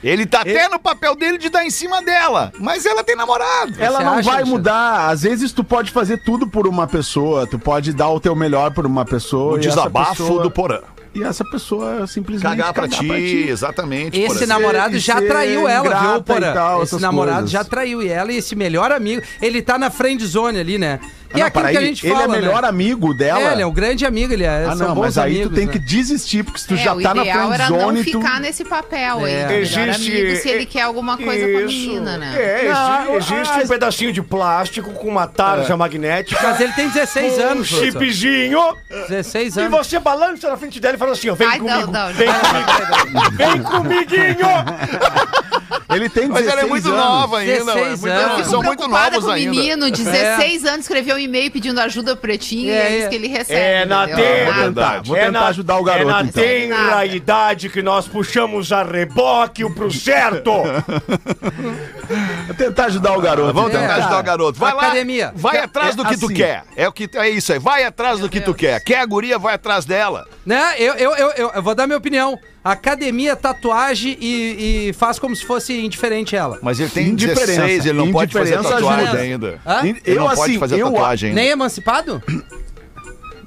Ele tá até no papel dele de dar em cima dela, mas ela tem namorado. Ela não acha, vai mudar. Às vezes tu pode fazer tudo por uma pessoa, tu pode dar o teu melhor por uma pessoa. O e essa desabafo pessoa- do Porã. E essa pessoa simplesmente Cagar pra ti, exatamente. Esse Porã. namorado e já ser traiu ela, viu, e Porã? tal, Esse namorado coisas. já traiu ela e esse melhor amigo, ele tá na friend zone ali, né? Que Ah, é não, aquilo que a gente ele fala, é melhor né? amigo dela. É, ele é um grande amigo, ele é, Ah, não, mas aí amigos, tu tem né? que desistir, porque se tu É, já o tá na era não friendzone, tu... ficar nesse papel aí. É. Melhor Existe- amigo se ele quer alguma coisa com a menina, né? É, Não, existe, existe ah, um pedacinho de plástico com uma tarja magnética. Mas ele tem 16 com anos, um chipzinho. 16 E anos. você balança na frente dela e fala assim, ó, vem Ai, não, comigo. não, vem não. comigo. Vem comiguinho. Ele tem 16 Mas ela é muito anos. nova ainda. 16 é muito- anos. São muito novos com o ainda. menino de 16 anos escreveu um e-mail pedindo ajuda pro pretinho É, e é isso é. que ele recebe. É na tenra. Tentar, vou É tentar na- ajudar o garoto, É na então. tenra idade que nós puxamos a reboque o pro certo. Vou tentar ajudar o garoto. Vamos tentar É. ajudar o garoto. Vai Academia. lá, vai É, atrás do é que tu assim. quer. É, o que, é isso aí, vai atrás do que tu quer. Quer a guria, vai atrás dela. Né? Eu, eu, eu, eu, eu vou dar minha opinião. Academia, tatuagem e, e faz como se fosse indiferente ela. Mas ele tem Indiferença. 16, ele não pode fazer Indiferença tatuagem ajuda. ainda. Hã? Ele Eu, não pode assim, fazer eu- tatuagem ainda. Nem emancipado?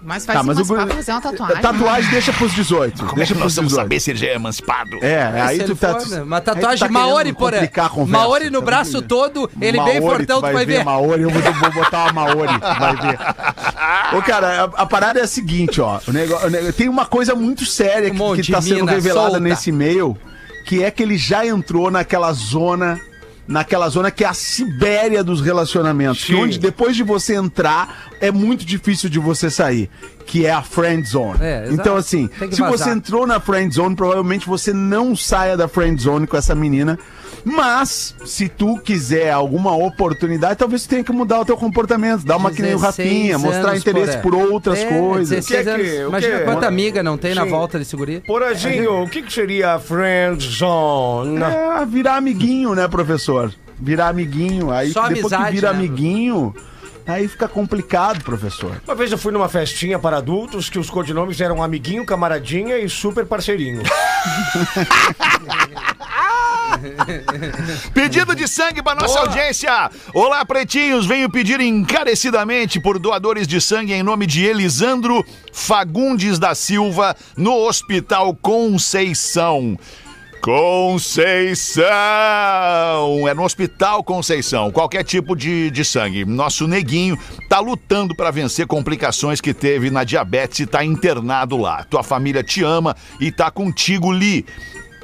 Mas vai Tá, mas o emancipar fazer uma tatuagem. Tatuagem deixa pros 18. Como é deixa que nós vamos 18. saber se ele já é emancipado? É, aí tu tá. for, né? Uma aí tu tatuagem tá Maori, conversa, Maori no tá braço todo, ele bem Maori, fortão, tu vai ver. Maori, eu vou, botar uma Maori, tu vai ver. Ô, cara, a, a parada é a seguinte, ó. O negócio, o negócio- tem uma coisa muito séria Um que, que tá sendo revelada solta. nesse e-mail, que é que ele já entrou naquela zona. Naquela zona que é a Sibéria dos relacionamentos. Que onde depois de você entrar, é muito difícil de você sair. Que é a friend zone. É, então, assim, se vazar. você entrou na friend zone, provavelmente você não saia da friend zone com essa menina. Mas, se tu quiser alguma oportunidade, talvez tu tenha que mudar o teu comportamento. Dar uma que nem o 16 Rafinha, mostrar interesse porém. por outras É, coisas. 16 O que é que- o Imagina que é? quanta amiga não tem na Sim. volta desse guri. Porazinho, o que, que seria a friend zone? É, virar amiguinho, né, professor? Virar amiguinho. Aí Só depois amizade, que vira né, amiguinho, aí fica complicado, professor. Uma vez eu fui numa festinha para adultos que os codinomes eram amiguinho, camaradinha e super parceirinho. Pedido de sangue para nossa audiência. Olá, pretinhos. Venho pedir encarecidamente por doadores de sangue em nome de Elisandro Fagundes da Silva, no Hospital Conceição. Conceição! É no Hospital Conceição. Qualquer tipo de, de sangue. Nosso neguinho tá lutando para vencer complicações que teve na diabetes e tá internado lá. Tua família te ama e tá contigo, Li.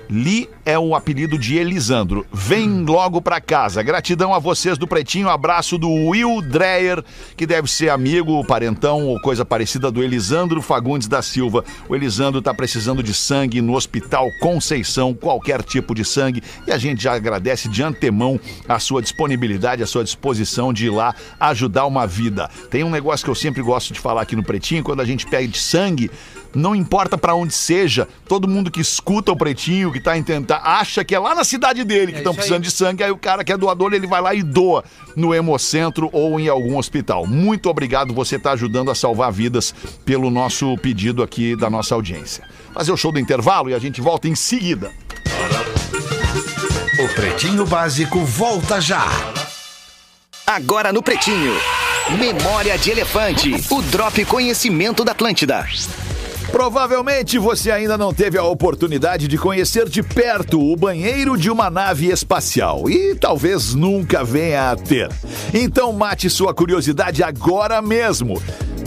Li é o apelido de Elisandro. Vem logo pra casa. Gratidão a vocês do Pretinho. Abraço do Will Dreyer, que deve ser amigo, parentão ou coisa parecida do Elisandro Fagundes da Silva. O Elisandro tá precisando de sangue no Hospital Conceição, qualquer tipo de sangue. E a gente já agradece de antemão a sua disponibilidade, a sua disposição de ir lá ajudar uma vida. Tem um negócio que eu sempre gosto de falar aqui no Pretinho, quando a gente pede sangue, não importa pra onde seja, todo mundo que escuta o Pretinho, que tá em tentar, acha que é lá na cidade dele que É estão aí. precisando de sangue, aí o cara que é doador, ele vai lá e doa no Hemocentro ou em algum hospital. Muito obrigado, você tá ajudando a salvar vidas pelo nosso pedido aqui da nossa audiência. Fazer o show do intervalo e a gente volta em seguida. O Pretinho Básico volta já. Agora no Pretinho. Memória de Elefante. O Drop Conhecimento da Atlântida. Provavelmente você ainda não teve a oportunidade de conhecer de perto o banheiro de uma nave espacial e talvez nunca venha a ter. Então mate sua curiosidade agora mesmo.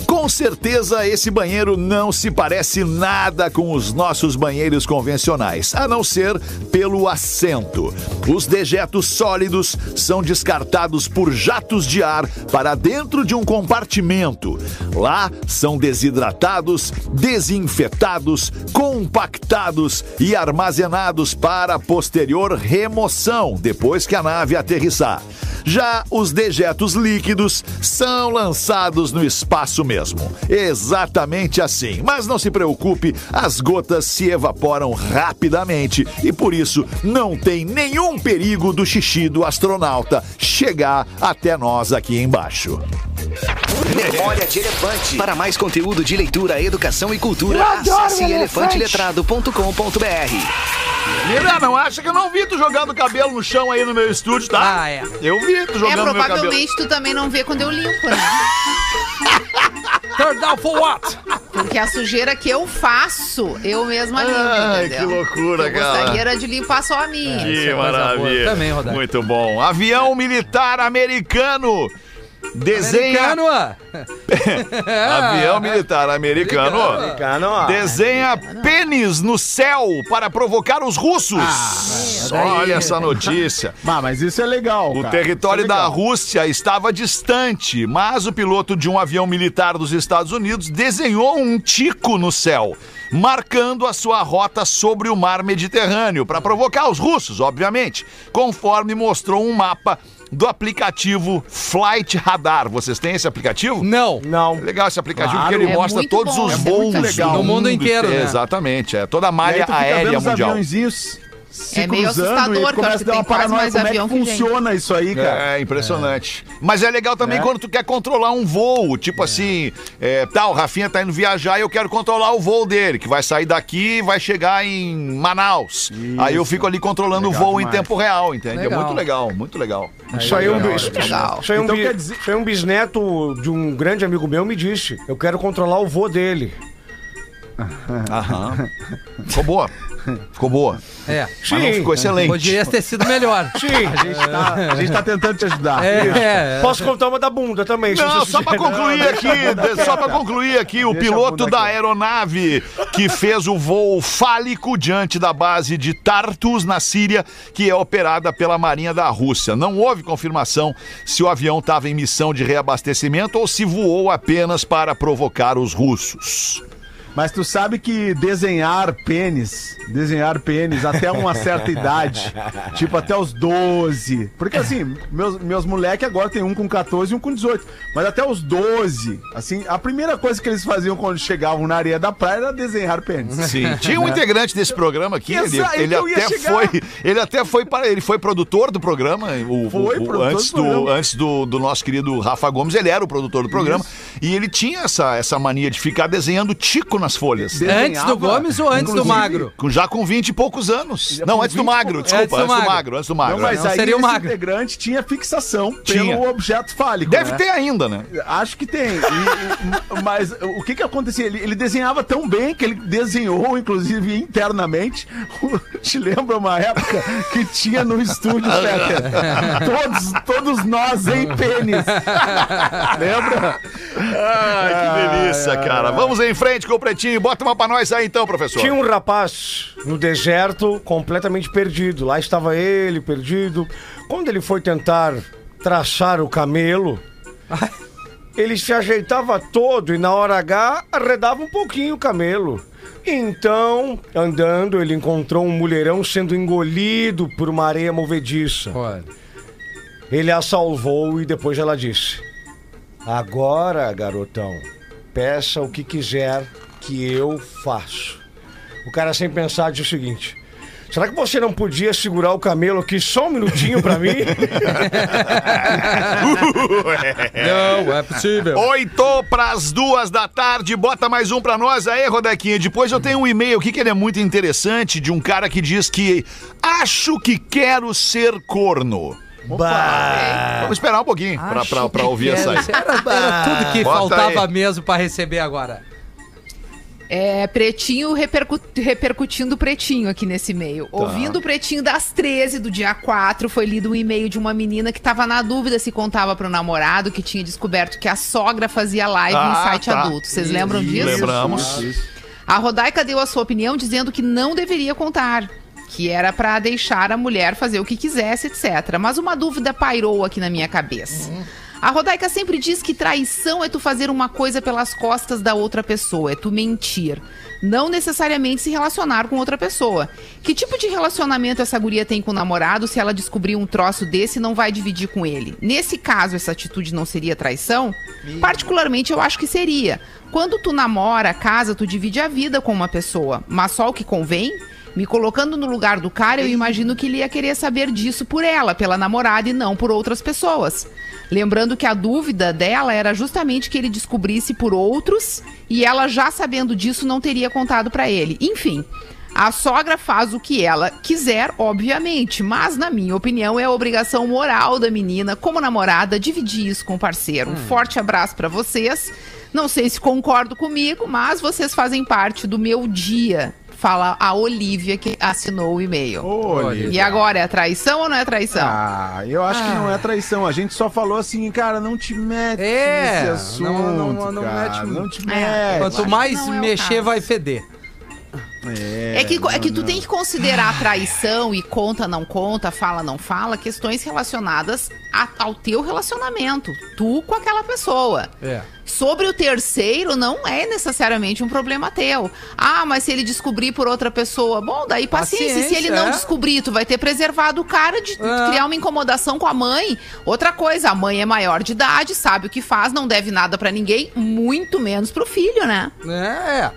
Com certeza esse banheiro não se parece nada com os nossos banheiros convencionais, a não ser pelo assento. Os dejetos sólidos são descartados por jatos de ar para dentro de um compartimento. Lá são desidratados, desinfetados, compactados e armazenados para posterior remoção depois que a nave aterrissar. Já os dejetos líquidos são lançados no espaço mesmo. Exatamente assim. Mas não se preocupe, as gotas se evaporam rapidamente e por isso não tem nenhum perigo do xixi do astronauta chegar até nós aqui embaixo. Memória de Elefante. Para mais conteúdo de leitura, educação e cultura, acesse elefanteletrado.com.br. Mira, não acha que eu não vi tu jogando cabelo no chão aí no meu estúdio, tá? Ah, é. Eu vi tu É, jogando meu cabelo. provavelmente tu também não vê quando eu limpo, né? Turn down for what? Porque a sujeira que eu faço, eu mesma limpo, Ai, entendeu? que loucura, eu cara. gostaria era de limpar só a minha. Que é maravilha. Também. Muito bom. Avião militar americano. Desenha. Ah. Avião militar americano. Americano. Desenha pênis no céu para provocar os russos. daí- Olha essa notícia. Ah, mas isso é legal. O cara. território é da legal. Rússia estava distante, mas o piloto de um avião militar dos Estados Unidos desenhou um tico no céu, marcando a sua rota sobre o mar Mediterrâneo, para provocar os russos, obviamente, conforme mostrou um mapa do aplicativo Flight Radar. Vocês têm esse aplicativo? Não. Não. É legal esse aplicativo Claro. porque ele É mostra todos bom. os É voos legal. do Do mundo inteiro, né? Exatamente, é toda a malha aérea os mundial. aviãozinhos, se É meio cruzando assustador, e começa que a dar uma paranoia. mais Como é que avião que gente. funciona isso aí, cara? É impressionante. Mas é legal também É. quando tu quer controlar um voo. Tipo assim, é, tá, o Rafinha tá indo viajar e eu quero controlar o voo dele, que vai sair daqui e vai chegar em Manaus. Aí eu fico ali controlando Legal o voo em demais. tempo real, entende? Legal. É muito legal, muito legal. Isso aí, é um, legal, bis- legal. isso aí é um Então dizer- isso aí é um bisneto de um grande amigo meu me disse. Eu quero controlar o vô dele. Aham. Ficou boa. Ficou boa. É. Mas não ficou excelente. Podia ter sido melhor. Sim. A gente, tá, a gente tá tentando te ajudar. É, é. Posso contar uma da bunda também. Não, só pra concluir aqui, só pra concluir aqui, o piloto da aeronave que fez o voo fálico diante da base de Tartus, na Síria, que é operada pela Marinha da Rússia. Não houve confirmação se o avião estava em missão de reabastecimento ou se voou apenas para provocar os russos. Mas tu sabe que desenhar pênis, desenhar pênis até uma certa idade, tipo até os 12. Porque assim, meus, meus moleques agora tem um com 14 e um com 18. Mas até os 12, assim, a primeira coisa que eles faziam quando chegavam na areia da praia era desenhar pênis. Sim. Tinha um integrante desse programa aqui, ele, ele ia até chegar. foi, ele até foi para, ele foi produtor do programa, o, Foi o- o- produtor antes do programa. antes do, do nosso querido Rafa Gomes, ele era o produtor do programa e ele tinha essa, essa mania de ficar desenhando tico nas folhas. De- Antes do desenhava, Gomes ou antes do Magro? Com- Já com 20 e poucos anos. Já Não, antes do 20 magro, desculpa, Antes do antes do magro. magro, antes do magro. Não, mas Não aí seria o esse magro. integrante tinha fixação Tinha. pelo objeto fálico. Deve né? ter ainda, né? Acho que tem. E- e- mas o que que acontecia? Ele, ele desenhava tão bem que ele desenhou, inclusive internamente. Te lembra uma época que tinha no estúdio, Peter? Todos, todos nós em pênis. Lembra? Ai, que delícia, cara. Vamos em frente com o Pretinho. Bota uma pra nós aí então, professor. Tinha um rapaz no deserto completamente perdido. Lá estava ele, perdido. Quando ele foi tentar traçar o camelo, ele se ajeitava todo e na hora H arredava um pouquinho o camelo. Então, andando, ele encontrou um mulherão sendo engolido por uma areia movediça. Olha. Ele a salvou e depois ela disse: Agora, garotão, peça o que quiser que eu faço. O cara, sem pensar, disse o seguinte: Será que você não podia segurar o camelo aqui só um minutinho pra mim? Não, é possível. Oito pras duas da tarde, bota mais um pra nós aí, Rodequinha. Depois eu tenho um e-mail aqui que ele é muito interessante de um cara que diz que acho que quero ser corno. Vamos esperar um pouquinho pra, pra, pra ouvir essa aí. Era, era tudo que Bota faltava aí. mesmo pra receber agora. É, Pretinho repercu- repercutindo o Pretinho aqui nesse e-mail. Tá. Ouvindo o Pretinho das 13 do dia 4, foi lido um e-mail de uma menina que tava na dúvida se contava pro namorado que tinha descoberto que a sogra fazia live Ah, em site tá. adulto. Vocês lembram disso? Lembramos. A Rodaica deu a sua opinião dizendo que não deveria contar. Que era pra deixar a mulher fazer o que quisesse, etc. Mas uma dúvida pairou aqui na minha cabeça. A Rodaica sempre diz que traição é tu fazer uma coisa pelas costas da outra pessoa, é tu mentir. Não necessariamente se relacionar com outra pessoa. Que tipo de relacionamento essa guria tem com o namorado se ela descobrir um troço desse e não vai dividir com ele? Nesse caso, essa atitude não seria traição? Particularmente, eu acho que seria. Quando tu namora, casa, tu divide a vida com uma pessoa, mas só o que convém? Me colocando no lugar do cara, eu imagino que ele ia querer saber disso por ela, pela namorada e não por outras pessoas. Lembrando que a dúvida dela era justamente que ele descobrisse por outros e ela, já sabendo disso, não teria contado pra ele. Enfim, a sogra faz o que ela quiser, obviamente, mas, na minha opinião, é a obrigação moral da menina, como namorada, dividir isso com o parceiro. Um forte abraço pra vocês. Não sei se concordo comigo, mas vocês fazem parte do meu dia. Fala a Olivia que assinou o e-mail. E agora, é traição ou não é traição? Ah, eu acho que não é traição. A gente só falou assim, cara, não te mete É, nesse assunto, não- não- não cara. mete- Não te É. mete. Quanto acho mais que não é o mexer, caso. vai feder. É que, é que tu tem que considerar traição e conta, não conta, fala, não fala, questões relacionadas a- ao teu relacionamento. Tu com aquela pessoa. É. Sobre o terceiro, não é necessariamente um problema teu. Ah, mas se ele descobrir por outra pessoa, bom, daí paciência. se Paciência, ele não é. descobrir, tu vai ter preservado o cara de É. criar uma incomodação com a mãe. Outra coisa, a mãe é maior de idade, sabe o que faz, não deve nada pra ninguém, muito menos pro filho, né? É.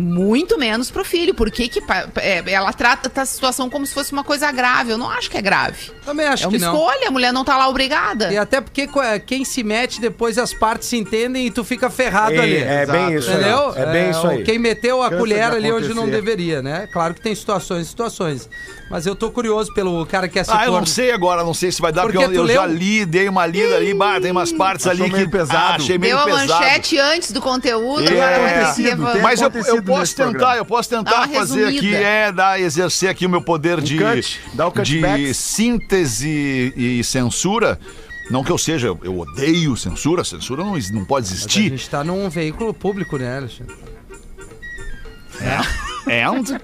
Muito menos pro filho. Por que que é, ela trata a situação como se fosse uma coisa grave? Eu não acho que é grave. Também acho é uma que não. escolha, a mulher não tá lá obrigada. E até porque é, quem se mete depois as partes se entendem e tu fica ferrado É, ali. é bem isso aí. Entendeu? É bem isso aí. Quem meteu a Cansa colher ali hoje não deveria, né? Claro que tem situações e situações. Mas eu tô curioso pelo cara que é Ah, eu não sei agora, não sei se vai dar, porque, Porque eu, eu já li, dei uma lida ali, bah, tem umas partes Achou ali que meio pesado. Ah, achei meio Deu a pesado. manchete antes do conteúdo. É, agora vai tem- Mas eu, eu posso tentar, programa. eu posso tentar fazer aqui, resumida. é, dar, exercer aqui o meu poder de, cut, dá o de síntese e censura. Não que eu seja, eu, odeio censura, censura não, não pode Mas a existir. gente tá num veículo público, né, Alexandre? And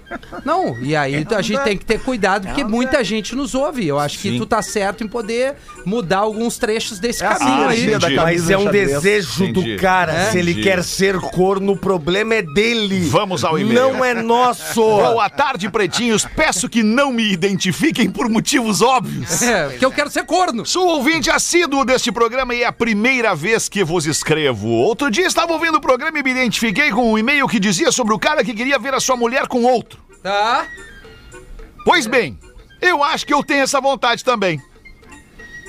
Não, e aí a gente tem que ter cuidado, porque muita gente nos ouve. Eu acho que Sim. tu tá certo em poder mudar alguns trechos desse É a caminho aí. da Mas é um xadrez. desejo Entendi. do cara. É? Se ele Entendi. quer ser corno, o problema é dele. Vamos ao e-mail. Não é nosso. Boa tarde, pretinhos. Peço que não me identifiquem por motivos óbvios. É, porque eu quero ser corno. Sou ouvinte assíduo deste programa e é a primeira vez que vos escrevo. Outro dia estava ouvindo o programa e me identifiquei com um e-mail que dizia sobre o cara que queria ver a sua mulher com outro. Tá? Pois bem, eu acho que eu tenho essa vontade também.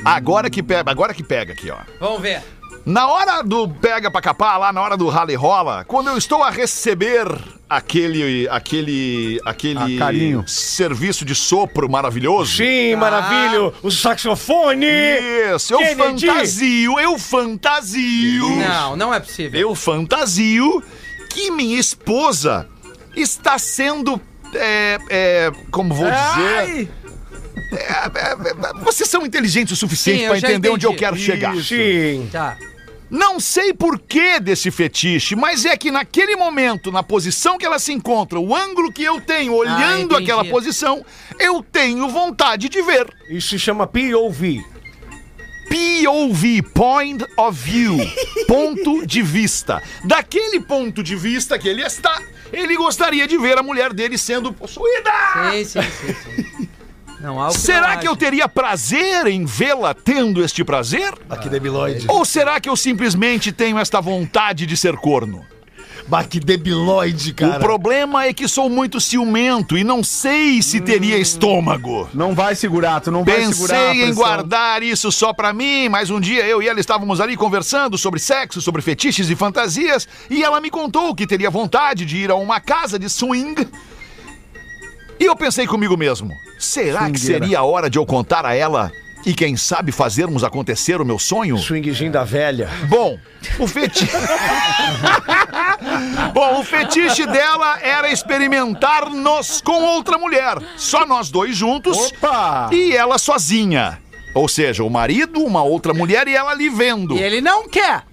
Agora que pega, agora que pega aqui, ó. Vamos ver. Na hora do pega pra capar, lá na hora do rally rola, quando eu estou a receber aquele aquele aquele Ah, carinho. serviço de sopro maravilhoso. Sim, maravilha. O saxofone. Isso, eu Kennedy. fantasio, eu fantasio. Não, não é possível. Eu fantasio que minha esposa está sendo. É, é, como vou dizer? É, é, é, vocês são inteligentes o suficiente para entender onde eu entendi. quero chegar. Sim. Tá. Não sei por que desse fetiche, mas é que naquele momento, na posição que ela se encontra, o ângulo que eu tenho olhando entendi. aquela posição, eu tenho vontade de ver. Isso se chama POV. POV, Point of View, ponto de vista. Daquele ponto de vista que ele está, ele gostaria de ver a mulher dele sendo possuída. Sim, sim, sim. sim. Não, algo Será não que eu teria prazer em vê-la tendo este prazer? Aqui debilóide. Ou será que eu simplesmente tenho esta vontade de ser corno? Bah, que debilóide, cara. O problema é que sou muito ciumento e não sei se teria estômago. Não vai segurar, tu não vai segurar Pensei em guardar isso só pra mim, mas um dia eu e ela estávamos ali conversando sobre sexo, sobre fetiches e fantasias, e ela me contou que teria vontade de ir a uma casa de swing. E eu pensei comigo mesmo, será que Swingueira. seria a hora de eu contar a ela e quem sabe fazermos acontecer o meu sonho? Swingzinho da velha. Bom, o fetiche. Bom, o fetiche dela era experimentar-nos com outra mulher. Só nós dois juntos. Opa! E ela sozinha. Ou seja, o marido, uma outra mulher e ela ali vendo. E ele não quer.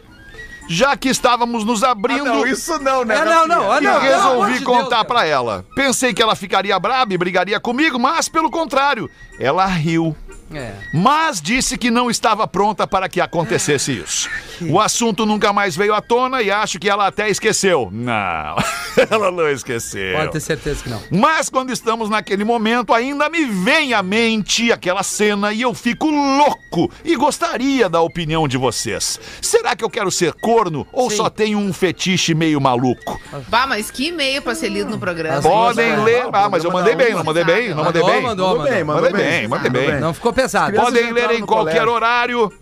Já que estávamos nos abrindo. Não, isso não, né? É, não, não, ah, E não. amor resolvi de contar pra ela. Pensei que ela ficaria braba e brigaria comigo, mas pelo contrário, ela riu. É. Mas disse que não estava pronta para que acontecesse isso. O assunto nunca mais veio à tona e acho que ela até esqueceu. Não, ela não esqueceu. Pode ter certeza que não. Mas quando estamos naquele momento, ainda me vem à mente aquela cena e eu fico louco e gostaria da opinião de vocês. Será que eu quero ser corno ou Sim. só tenho um fetiche meio maluco? Bah, mas que e-mail pra ser lido no programa. Podem ler. Ah, mas eu mandei bem, não mandei bem, não mandei bem. mandou, Mandou bem, mandou. mandou Mandei bem. mandei Mandou bem. Não ficou pesado. Podem ler em qualquer colégio. horário.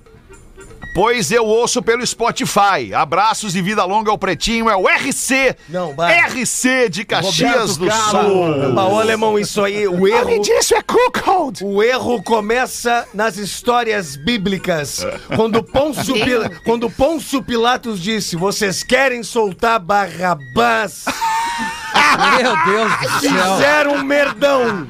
Pois eu ouço pelo Spotify. Abraços e vida longa ao Pretinho. É o RC. Não, vai. RC de Caxias Roberto do Carlos. Sul. Ô, alemão, isso aí, o erro. disso é cuckold. O erro começa nas histórias bíblicas. Quando Pôncio. Pila- quando Pôncio Pilatos disse: Vocês querem soltar Barrabás? Meu Deus do céu. Fizeram um merdão.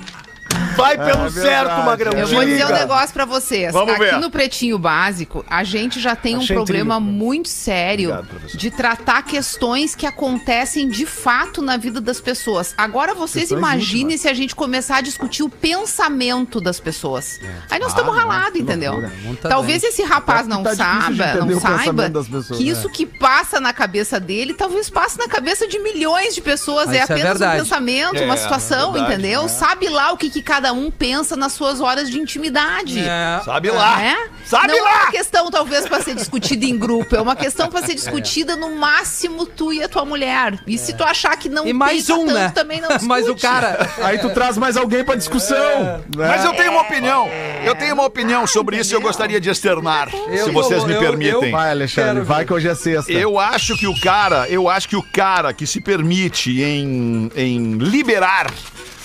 Vai pelo verdade, certo, Magrão. Eu vou dizer um negócio pra vocês. Vamos Aqui ver. no Pretinho Básico, a gente já tem um Achei problema incrível. muito sério Obrigado, de tratar questões que acontecem de fato na vida das pessoas. Agora vocês Questões imaginem se a gente começar a discutir o pensamento das pessoas. Aí nós estamos ralados, entendeu? tá Talvez esse rapaz É não tá saiba, não saiba pessoas, que né? isso que passa na cabeça dele, talvez passe na cabeça de milhões de pessoas. Ah, é é apenas um pensamento, É, uma situação, verdade, entendeu? Sabe lá o que, que cada cada um pensa nas suas horas de intimidade. É. Sabe lá. É? Sabe não é lá. uma questão, talvez, pra ser discutida em grupo. É uma questão pra ser discutida no máximo tu e a tua mulher. E se tu achar que não E mais um, tanto, né? também não discute. mais o cara. Aí tu traz mais alguém pra discussão. né? Mas eu tenho uma opinião. Eu tenho uma opinião sobre isso e eu gostaria de externar, Eu- se vocês me eu- permitem. Vai, Alexandre, Quero vai ver. que hoje é sexta. Eu acho que o cara, eu acho que o cara que se permite em, em liberar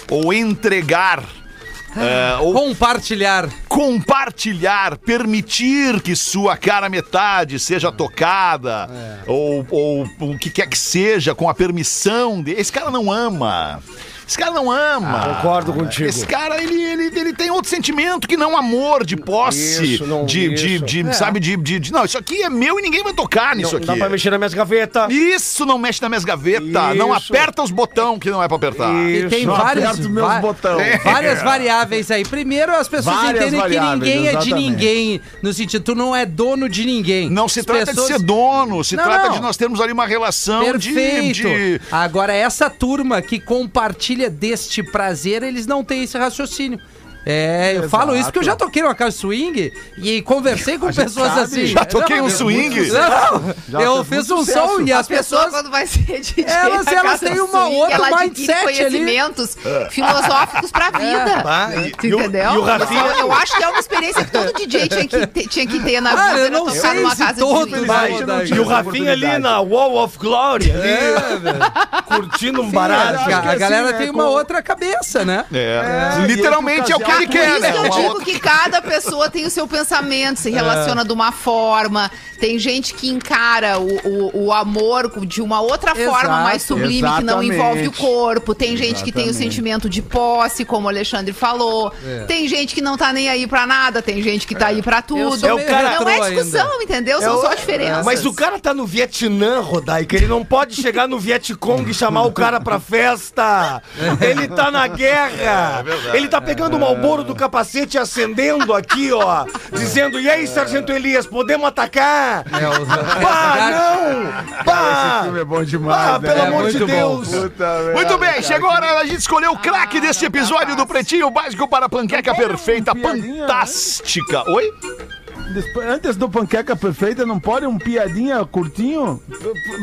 ou entregar é, ou Compartilhar. compartilhar, permitir que sua cara metade seja tocada ou, ou o que quer que seja com a permissão dele. Esse cara não ama. Esse cara não ama. Concordo contigo. Esse cara, ele, ele, ele tem outro sentimento que não amor de posse, Isso, não, de, de, isso. de, sabe, de, de, de- Não, isso aqui é meu e ninguém vai tocar nisso Não aqui. dá pra mexer nas minhas gavetas. Isso não mexe na minhas gavetas. Não Isso. aperta os botão que não é pra apertar. E tem Não vários, aperta os meus va- botão. várias variáveis aí. Primeiro, as pessoas Várias entendem que ninguém é de exatamente. ninguém. No sentido, tu não é dono de ninguém. Não se As trata pessoas- de ser dono, se Não, trata não. de nós termos ali uma relação de, Perfeito. de- Agora, essa turma que compartilha deste prazer, eles não têm esse raciocínio. É, eu falo isso porque eu já toquei numa casa swing e conversei com pessoas sabe. assim. Já toquei um swing? Não, Já eu fiz um sucesso. som e as pessoa, pessoas. quando vai ser DJ Elas- elas têm uma swing, outra mindset ali. conhecimentos filosóficos pra vida. Tá? Tu E- o- entendeu? e o Rafinha- Eu, eu acho que é uma experiência que todo DJ tinha que ter, tinha que ter na Ah, vida. eu era não tocar sei numa se casa todos de swing. Vai, Infelizmente, não e o Rafinha ali na Wall of Glory, ali, É, curtindo um baralho. a, a assim, galera né, tem uma outra cabeça, né? É. É, Literalmente é o que ele aí, quer, Por né? isso que eu Uma digo que cada pessoa tem o seu pensamento, se relaciona de uma forma. Tem gente que encara o, o, o amor de uma outra forma Exato. mais sublime, que não Exatamente. envolve o corpo. Tem gente que tem o Exatamente. sentimento de posse, como o Alexandre falou. É. Tem gente que não tá nem aí pra nada, tem gente que tá aí pra tudo. sou É o cara- não é discussão, ainda. entendeu? São É o- só diferenças. Mas o cara tá no Vietnã, Rodaica. Ele não pode chegar no Vietcong e chamar o cara pra festa. Ele tá na guerra. ele tá pegando o malboro do capacete acendendo aqui, ó. Dizendo, e aí, Sargento Elias, podemos atacar? É, os- Pá, não! Esse Pá! filme é bom demais, Pá, né? pelo É amor de. Deus! Puta Muito bem, cara. chegou a hora da gente escolher o craque deste episódio do Pretinho Básico para a Panqueca Perfeita, piadinha, né? fantástica. Oi? Antes do panqueca perfeita, não pode um piadinha curtinho?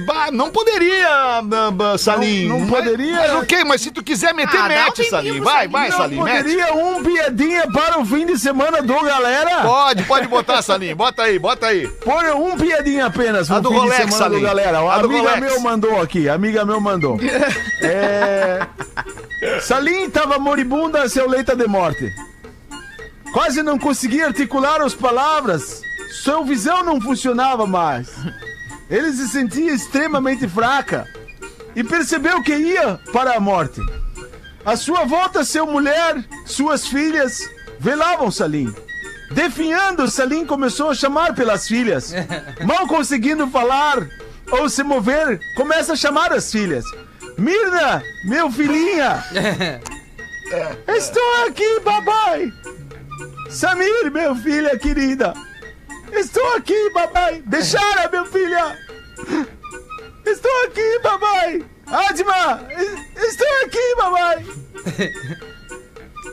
Bah, não poderia, ah, Salim. Não- não Mas- poderia? Mas ok, mas se tu quiser meter, Ah, um mete, Salim. Vai, Salim. vai, não Salim, mete. poderia um piadinha para o fim de semana do galera? Pode, pode botar, Salim. Bota aí, bota aí. Põe um piadinha apenas A pro do fim Rolex, de semana Salim. do galera. A amiga Rolex. meu mandou aqui, amiga meu mandou. é... Salim tava moribunda, seu leita de morte. Quase não conseguia articular as palavras. Sua visão não funcionava mais. Ele se sentia extremamente fraca e percebeu que ia para a morte. À sua volta, seu mulher, suas filhas, velavam Salim. Definhando, Salim começou a chamar pelas filhas. Mal conseguindo falar ou se mover, começa a chamar as filhas. Mirna, meu filhinha! Estou aqui, papai! Samir, meu filha querida! Estou aqui, papai! Deixara, meu filha! Estou aqui, papai! Adma! es- Estou aqui, papai!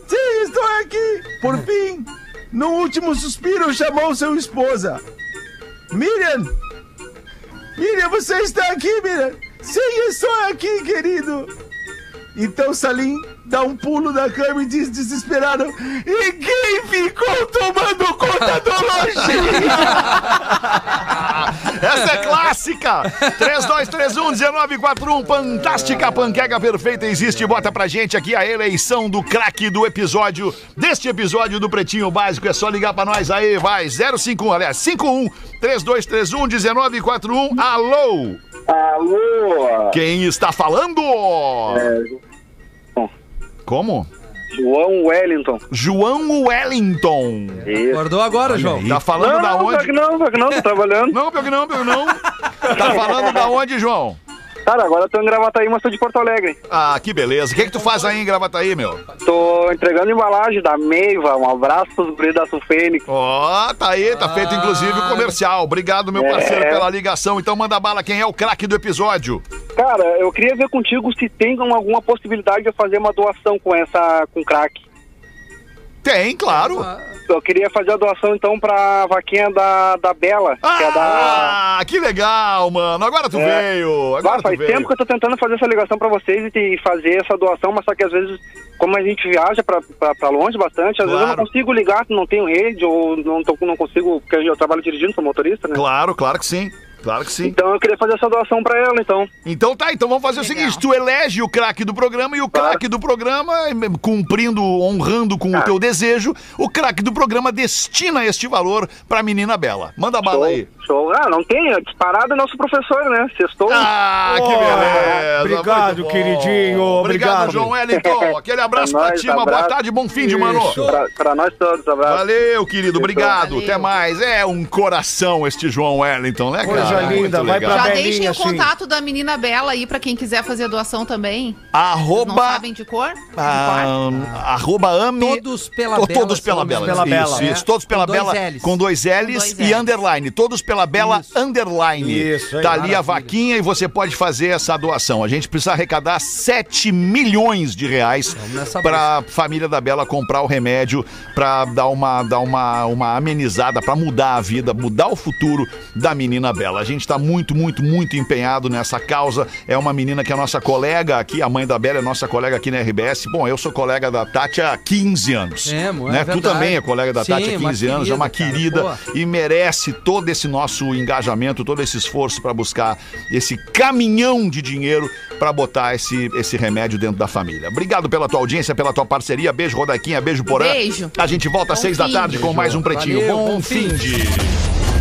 Sim, estou aqui! Por fim, no último suspiro, chamou sua esposa. Miriam! Miriam, você está aqui, Miriam? Sim, estou aqui, querido! Então Salim dá um pulo da cama e diz desesperado: E quem ficou tomando conta do lojinha? Essa é clássica! 3231-1941, fantástica panqueca perfeita existe. Bota pra gente aqui a eleição do craque do episódio. Deste episódio do Pretinho Básico. É só ligar pra nós aí, vai. 051, aliás, 51 3231 1941. Alô! Alô, Quem está falando? Como? João Wellington. João Wellington. Isso. Acordou agora, João? Tá falando Não, da não, pior onde? que não, pior que não, tô trabalhando. Não, pior que não, pior que não. Tá falando da onde, João? Cara, agora eu tô em Gravataí, mas tô de Porto Alegre. Ah, que beleza. O que, que tu faz aí em Gravataí, meu? Tô entregando embalagem da Meiva, um abraço pros guris da Sulfênix. Ó, tá aí, tá feito inclusive o comercial. Obrigado, meu parceiro, É. pela ligação. Então manda bala, quem é o craque do episódio? Cara, eu queria ver contigo se tem alguma possibilidade de eu fazer uma doação com essa, com crack. Tem, claro. Eu queria fazer a doação então pra vaquinha da, da Bela, que é da. Ah, que legal, mano. Agora tu É. veio. Agora Ah, faz veio. tempo que eu tô tentando fazer essa ligação pra vocês e fazer essa doação, mas só que às vezes, como a gente viaja pra, pra, pra longe bastante, às vezes eu Claro. não consigo ligar, não tenho rede, ou não, tô, não consigo, porque eu trabalho dirigindo, sou motorista, né? Claro, claro que sim. Claro que sim. Então eu queria fazer essa doação pra ela, então. Então tá, então vamos fazer o seguinte: tu elege o craque do programa e o craque do programa, cumprindo, honrando com o teu desejo, o craque do programa destina este valor pra menina Bela. Manda bala aí. Show. Ah, não tem, é disparado é nosso professor, né? Sextou. Ah, que beleza. obrigado, queridinho, Obrigado, obrigado. João Wellington. Aquele abraço pra nóis, ti, uma boa abraço. tarde, bom fim de mano. Isso. Pra, pra nós todos, abraço. Valeu, querido, obrigado. Valeu. Até mais. É um coração este João Wellington, né, cara? Coisa linda, vai pra Já Belinha, deixem o assim. contato da menina Bela aí pra quem quiser fazer doação também. Não Arroba, sabem de cor? Ah, arroba ame. Todos pela Bela. Todos pela Bela. Pela isso, Bela. Isso, todos pela Com dois Bela. Com dois L's dois e Ls. underline. Todos pela Bela, Isso. underline. Isso, aí. Tá ali a vaquinha e você pode fazer essa doação. A gente precisa arrecadar 7 milhões de reais pra família da Bela comprar o remédio pra dar uma, dar uma, uma amenizada, pra mudar a vida, mudar o futuro da menina Bela. A gente tá muito, muito, muito empenhado nessa causa. É uma menina que é nossa colega aqui, a mãe da Bela é nossa colega aqui na RBS. Bom, eu sou colega da Tati há 15 anos. É, amor, é né? Tu verdade. também é colega da Sim, Tati há uma 15 anos, é uma querida, cara, querida e merece todo esse nosso engajamento, todo esse esforço pra buscar esse caminhão de dinheiro pra botar esse, esse remédio dentro da família. Obrigado pela tua audiência, pela tua parceria. Beijo, Rodaquinha, beijo, Porã. Beijo. A gente volta às seis da tarde com mais um Pretinho. Valeu, bom bom fim. de...